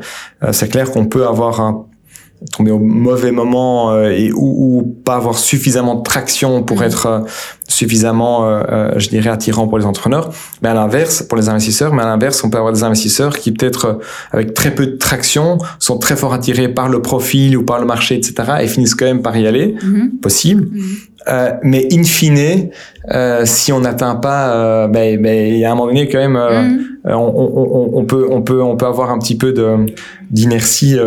c'est clair qu'on peut avoir un tomber au mauvais moment euh, et ou, ou, pas avoir suffisamment de traction pour mm. être euh, suffisamment, euh, je dirais, attirant pour les entrepreneurs. Mais à l'inverse, pour les investisseurs, mais à l'inverse, on peut avoir des investisseurs qui peut-être avec très peu de traction sont très fort attirés par le profil ou par le marché, etc. et finissent quand même par y aller, mm-hmm. possible. Mm-hmm. mais in fine, si on n'atteint pas, ben, ben, il y a un moment donné quand même, mm. on, on, on, peut, on peut, on peut avoir un petit peu de d'inertie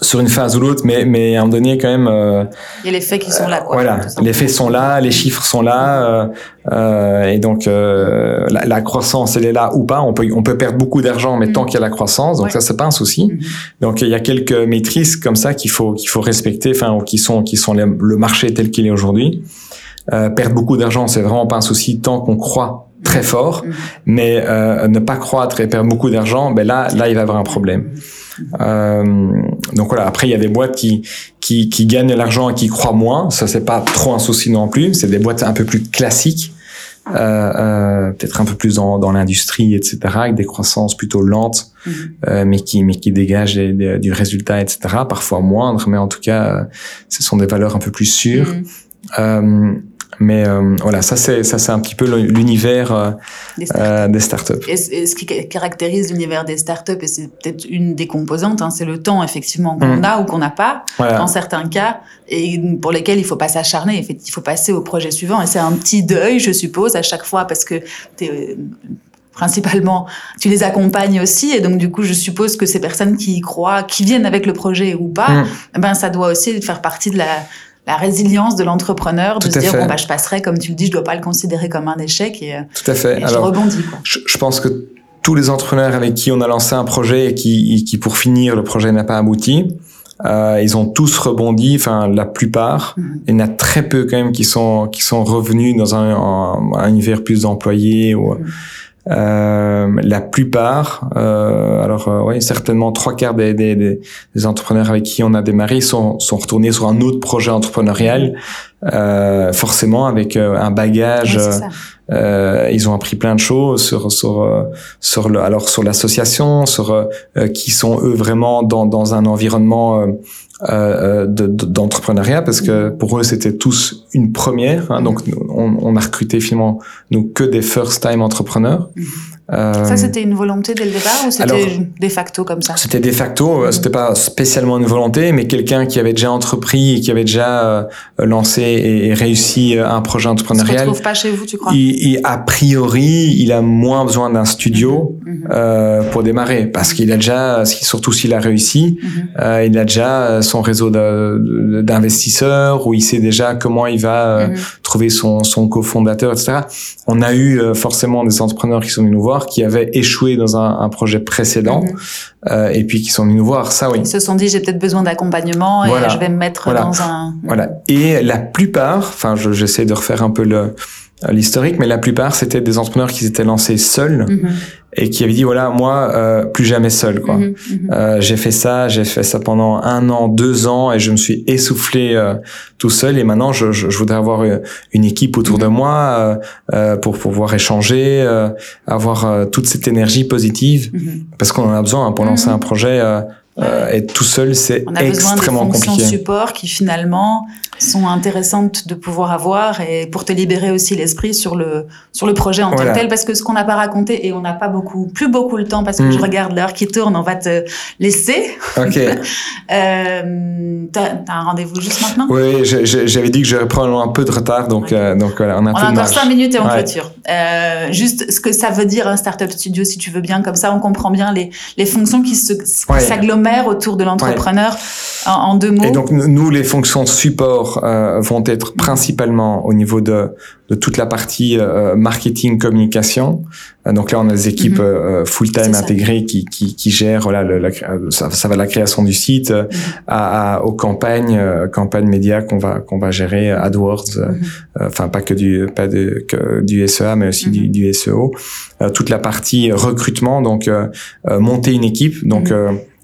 sur une phase ou l'autre, mais, mais à un moment donné, quand même. Euh, Il y a les faits qui sont là, quoi. Voilà, les faits sont là, les chiffres sont là, euh, euh, et donc euh, la, la, croissance, elle est là ou pas. On peut, on peut perdre beaucoup d'argent, mais tant mm. qu'il y a la croissance, donc ça, c'est pas un souci. Mm-hmm. Donc il y a quelques maîtrises comme ça qu'il faut, qu'il faut respecter, enfin, qui sont, qui sont le marché tel qu'il est aujourd'hui. Euh, perdre beaucoup d'argent, c'est vraiment pas un souci tant qu'on croit très fort, mm-hmm. mais euh, ne pas croître et perdre beaucoup d'argent, ben là, là, il va y avoir un problème. Euh, donc voilà. Après, il y a des boîtes qui qui, qui gagnent de l'argent et qui croient moins. Ça, c'est pas trop un souci non plus. C'est des boîtes un peu plus classiques. Euh, euh, peut-être un peu plus dans, dans l'industrie, etc., avec des croissances plutôt lentes, mm-hmm. euh, mais qui mais qui dégagent du résultat, etc. Parfois moindre, mais en tout cas, euh, ce sont des valeurs un peu plus sûres. Mm-hmm. Mais euh, voilà, ça c'est ça c'est un petit peu l'univers euh, des, startups. des startups. Et, ce qui caractérise l'univers des startups, et c'est peut-être une des composantes, hein, c'est le temps effectivement qu'on mm. a ou qu'on n'a pas dans certains cas, et pour lesquels il faut pas s'acharner. Il faut passer au projet suivant, et c'est un petit deuil, je suppose, à chaque fois parce que es, principalement, tu les accompagnes aussi, et donc du coup, je suppose que ces personnes qui y croient, qui viennent avec le projet ou pas, mm. eh ben ça doit aussi faire partie de la la résilience de l'entrepreneur de se dire bon bah je passerai comme tu le dis, je dois pas le considérer comme un échec et, Tout à fait. Et Alors, je rebondis. Quoi. Je, je, pense que tous les entrepreneurs avec qui on a lancé un projet et qui, qui pour finir le projet n'a pas abouti, euh, ils ont tous rebondi, enfin la plupart. Mhm. Il y en a très peu quand même qui sont qui sont revenus dans un, un, univers plus d'employés ou. Mhm. Euh, la plupart, euh, alors euh, oui, certainement trois quarts des, des, des, entrepreneurs avec qui on a démarré sont, sont retournés sur un autre projet entrepreneurial, euh, forcément avec euh, un bagage. Euh, ils ont appris plein de choses sur sur sur le alors sur l'association, sur qui sont eux vraiment dans dans un environnement euh, d'entrepreneuriat parce que pour eux c'était tous une première. Hein, donc on, on, a recruté finalement nous que des first time entrepreneurs. Mhm. Euh, ça, c'était une volonté dès le départ ou c'était de facto comme ça? C'était de facto. Euh, c'était pas spécialement une volonté, mais quelqu'un qui avait déjà entrepris et qui avait déjà euh, lancé et, réussi un projet entrepreneurial. Il se pas chez vous, tu crois? Il, A priori, il a moins besoin d'un studio mhm. Mhm. euh, pour démarrer parce qu'il a déjà, surtout s'il a réussi, mhm. euh, il a déjà son réseau d'investisseurs où il sait déjà comment il va trouver son, son cofondateur, etc. On a eu forcément des entrepreneurs qui sont venus nous voir qui avaient échoué dans un, un projet précédent mhm. euh, et puis qui sont venus nous voir. Ça, oui. Ils se sont dit j'ai peut-être besoin d'accompagnement et je vais me mettre dans un. Voilà. Et la plupart, enfin, j'essaie de refaire un peu le l'historique, mais la plupart c'était des entrepreneurs qui s'étaient lancés seuls mhm. et qui avaient dit voilà moi euh, plus jamais seul quoi. Mhm, mhm. euh, j'ai fait ça, j'ai fait ça pendant un an, deux ans et je me suis essoufflé euh, tout seul et maintenant je, je, je, voudrais avoir une équipe autour de moi euh, pour pouvoir échanger, avoir toute cette énergie positive parce qu'on en a besoin hein, pour lancer un projet. Euh, être tout seul, c'est extrêmement compliqué. On a besoin de support qui finalement sont intéressantes de pouvoir avoir et pour te libérer aussi l'esprit sur le sur le projet en tant que tel. Parce que ce qu'on n'a pas raconté et on n'a pas beaucoup plus beaucoup le temps parce que je mm. regarde l'heure qui tourne on va te laisser. Ok. Euh, t'as as un rendez-vous juste maintenant? Oui j'avais dit que j'aurais probablement un peu de retard donc euh, donc voilà on a, on a encore cinq minutes et on clôture. Euh, juste ce que ça veut dire un startup studio si tu veux bien comme ça on comprend bien les les fonctions qui se s'agglomèrent autour de l'entrepreneur en, en, deux mots et donc nous les fonctions support euh, vont être principalement au niveau de, de toute la partie euh, marketing communication. Euh, donc là, on a des équipes mhm. full-time intégrées qui, qui, qui gèrent voilà, le, la, ça, ça, va de la création du site mhm. à, à, aux campagnes, campagnes médias qu'on va qu'on va gérer, AdWords, mhm. enfin pas que du pas de, que du SEA, mais aussi du, du, SEO. toute la partie recrutement, donc monter une équipe, donc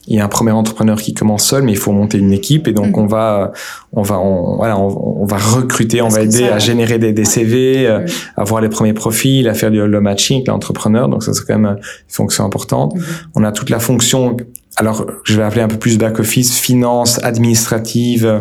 il y a un premier entrepreneur qui commence seul, mais il faut monter une équipe et donc mm. on va, on va, on, voilà, on, va recruter, on va aider à générer des, des CV, euh, mm. à voir les premiers profils, à faire du, le matching avec l'entrepreneur. Donc ça c'est quand même une fonction importante. Mm. On a toute la fonction, alors je vais appeler un peu plus back office, finance, administrative, euh,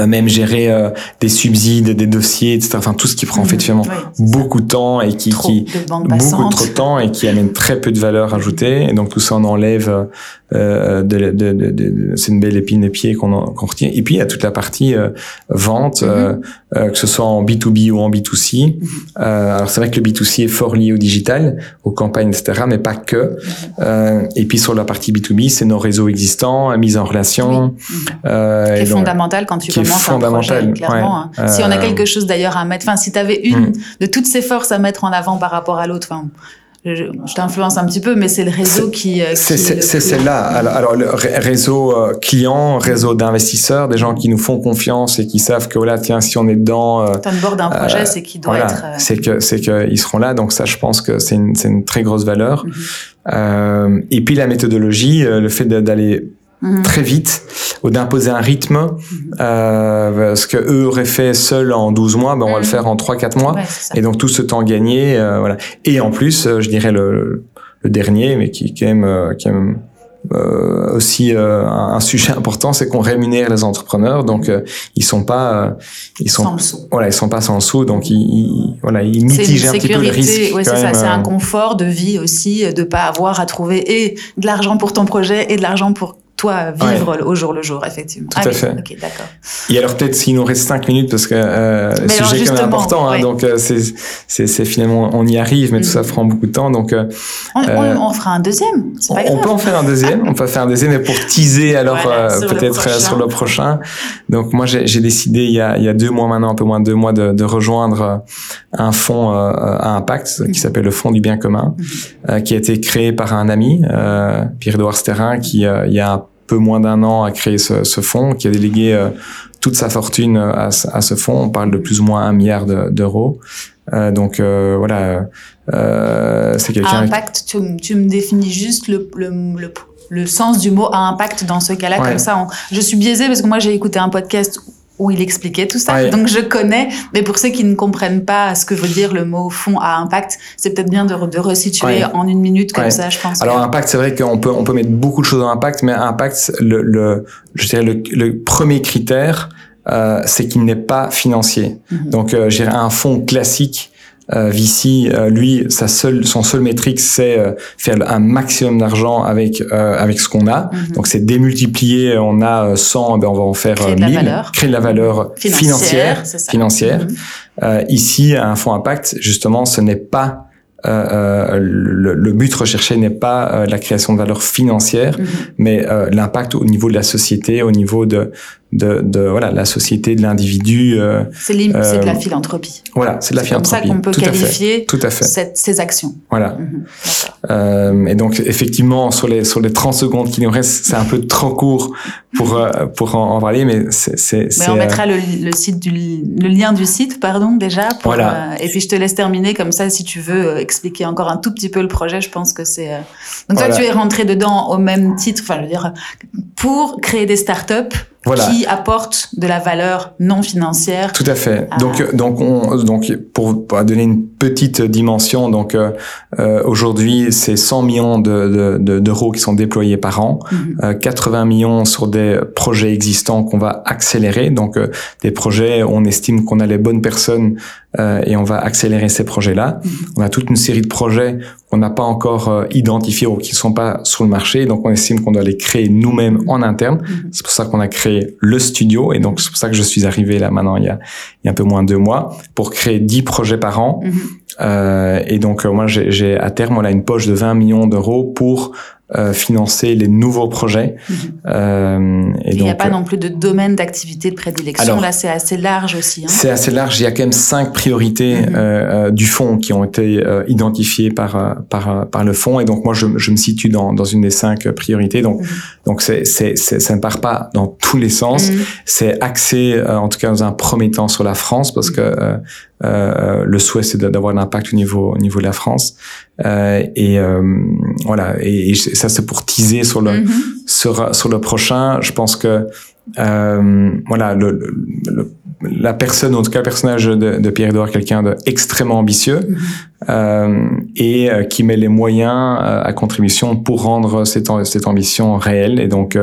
même gérer euh, des subsides, des dossiers, etc. Enfin, tout ce qui prend en fait finalement beaucoup de temps et qui, qui beaucoup trop de temps et qui amène très peu de valeur ajoutée. Et donc tout ça, on enlève. Euh, de, de, de, c'est une belle épine de pied qu'on qu'on retient. Et puis il y a toute la partie euh, vente, mm-hmm. que ce soit en B2B ou en B2C. Mm-hmm. alors c'est vrai que le B2C est fort lié au digital, aux campagnes, etc. Mais pas que. Mm-hmm. et puis sur la partie B2B, c'est nos réseaux existants, mise en relation. Euh, qui est fondamental quand tu fondamental, clairement. Hein. Si on a euh, quelque chose d'ailleurs à mettre, enfin, si tu avais une hmm. de toutes ces forces à mettre en avant par rapport à l'autre, enfin, je, t'influence un petit peu, mais c'est le réseau qui. Euh, c'est celle-là. Alors, alors, le réseau euh, client, réseau d'investisseurs, des gens qui nous font confiance et qui savent que voilà, tiens, si on est dedans. Euh, on bord d'un projet, c'est qu'il doit être. C'est que c'est qu'ils seront là. Donc ça, je pense que c'est une, une très grosse valeur. Mhm. et puis la méthodologie, le fait d'aller Mhm. très vite ou d'imposer un rythme mhm. euh, ce que eux auraient fait seuls en 12 mois ben on va le mhm. faire en 3 4 mois. Et donc tout ce temps gagné euh, voilà. Et en plus euh, je dirais le, le dernier mais qui, est même euh, qui est même euh, aussi euh, un, sujet important, c'est qu'on rémunère les entrepreneurs, donc euh, ils sont pas, ils sont, voilà, ils sont pas sans sous, donc ils, voilà, ils mitigent un petit peu le risque. Ouais, c'est ça, c'est un confort de vie aussi, de pas avoir à trouver et de l'argent pour ton projet et de l'argent pour toi vivre au jour le jour, effectivement. Tout à fait. Ok, d'accord. Et alors peut-être s'il nous reste cinq minutes parce que euh, le sujet est quand même important, hein, donc euh, c'est finalement on y arrive, mais tout ça mhm. prend beaucoup de temps, donc euh, on, on, on, fera un deuxième. On, pas grave. on, peut en faire un deuxième, on peut faire un deuxième, mais pour teaser alors peut-être sur le prochain. Donc moi j'ai décidé il y, a, il y a deux mois maintenant, un peu moins de deux mois, de, de rejoindre un fonds à impact qui mhm. s'appelle le Fonds du bien commun, mhm. qui a été créé par un ami, Pierre-Edouard Sterrin, qui il y a un peu moins d'un an à créer ce, ce, fonds, qui a délégué euh, toute sa fortune à, à, ce fonds. On parle de plus ou moins un milliard d'euros. Euh, donc euh, voilà, euh, c'est quelqu'un. Impact, tu, tu, me définis juste le, le, le, le, sens du mot à impact dans ce cas-là, comme ça. je suis biaisée parce que moi j'ai écouté un podcast où il expliquait tout ça. Donc je connais, mais pour ceux qui ne comprennent pas ce que veut dire le mot fond à impact, c'est peut-être bien de, de resituer en une minute comme ça, je pense. Alors impact, c'est vrai qu'on peut on peut mettre beaucoup de choses en impact, mais impact, le, le je dirais le, le premier critère, euh, c'est qu'il n'est pas financier. Mm-hmm. Donc euh, j'ai un fonds classique euh, Vici, euh, lui, sa seule, son seul métrique, c'est euh, faire un maximum d'argent avec euh, avec ce qu'on a. Mhm. Donc c'est démultiplier. On a 100, ben on va en faire créer 1000, créer de la valeur financière. Financière. Mhm. ici, un fonds impact, justement, ce n'est pas euh, le, le, but recherché n'est pas la création de valeur financière, mhm. mais l'impact au niveau de la société, au niveau de de, de voilà la société de l'individu. Euh, c'est de la euh, philanthropie. Voilà, c'est de la philanthropie. C'est comme ça qu'on peut Tout qualifier Tout à fait. Cette, ces actions. Voilà. Mhm. euh, et donc effectivement sur les sur les 30 secondes qui nous restent, c'est un peu trop court pour euh, pour en, en, parler, mais c'est. Mais on mettra le, le, site du le lien du site, pardon déjà. Pour, voilà. et puis je te laisse terminer comme ça si tu veux expliquer encore un tout petit peu le projet. Je pense que c'est. Donc toi tu es rentré dedans au même titre, enfin je veux dire pour créer des startups qui apporte de la valeur non financière. Tout à fait. Donc, donc, on, donc, pour, pour, donner une petite dimension, donc euh, euh aujourd'hui, c'est 100 millions de, de, d'euros qui sont déployés par an, mm 80 millions sur des projets existants qu'on va accélérer. Donc, euh, des projets, on estime qu'on a les bonnes personnes euh, et on va accélérer ces projets-là. Mhm. On a toute une série de projets qu'on n'a pas encore euh, identifiés ou qui sont pas sur le marché, donc on estime qu'on doit les créer nous-mêmes en interne. Mhm. C'est pour ça qu'on a créé le studio et donc c'est pour ça que je suis arrivé là maintenant il y a, il y a un peu moins de deux mois pour créer 10 projets par an. Mhm. Euh, et donc moi j'ai à terme on a une poche de 20 millions d'euros pour euh, financer les nouveaux projets. Mhm. Euh, et il n'y a pas non plus de domaine d'activité de prédilection. Là, c'est assez large aussi. Hein. C'est assez large. Il y a quand même cinq priorités mhm. euh, du fonds qui ont été identifiées par par par le fonds. Et donc moi, je, je me situe dans dans une des cinq priorités. Donc mhm. donc c'est c'est ça ne part pas dans tous les sens. C'est axé en tout cas dans un premier temps sur la France parce que euh, le souhait c'est d'avoir un impact au niveau au niveau de la France euh, et euh, voilà et, et, ça c'est pour teaser sur le mm -hmm. sur sur le prochain je pense que euh, voilà le, le, la personne en tout cas le personnage de, de Pierre Edouard quelqu'un d'extrêmement ambitieux mm -hmm. Et qui met les moyens à contribution pour rendre cette, cette ambition réelle et donc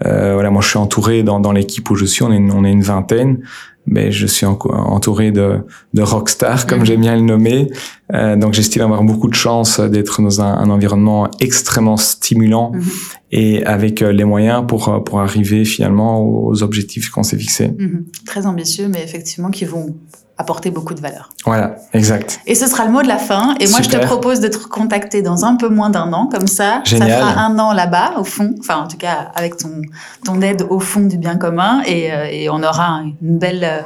voilà moi je suis entouré dans, dans l'équipe où je suis on est on est une vingtaine mais je suis entouré de, de rockstars, comme mm. j'aime bien le nommer. Euh, donc j'estime avoir beaucoup de chance d'être dans un, un, environnement extrêmement stimulant mm-hmm. et avec euh, les moyens pour, euh, pour arriver finalement aux objectifs qu'on s'est fixés. Mm-hmm. Très ambitieux, mais effectivement qui vont apporter beaucoup de valeur. Voilà, exact. Et ce sera le mot de la fin. Et moi, je te propose d'être contacté dans un peu moins d'un an, comme ça. Génial. Ça fera un an là-bas, au fond. Enfin, en tout cas, avec ton, ton aide au fond du bien commun. Et, euh, et on aura une belle, euh,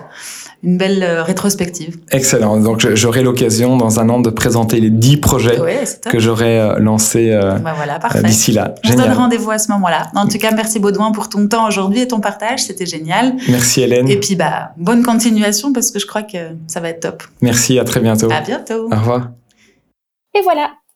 une belle euh, rétrospective. Excellent. Donc, j'aurai l'occasion dans un an de présenter les dix projets ouais, que j'aurai lancés bah voilà, d'ici là. On se donne rendez-vous à ce moment-là. En tout cas, merci Baudouin pour ton temps aujourd'hui et ton partage. C'était génial. Merci Hélène. Et puis, bah, bonne continuation parce que je crois que ça va être top. Merci, à très bientôt. À bientôt. Au revoir. Et voilà,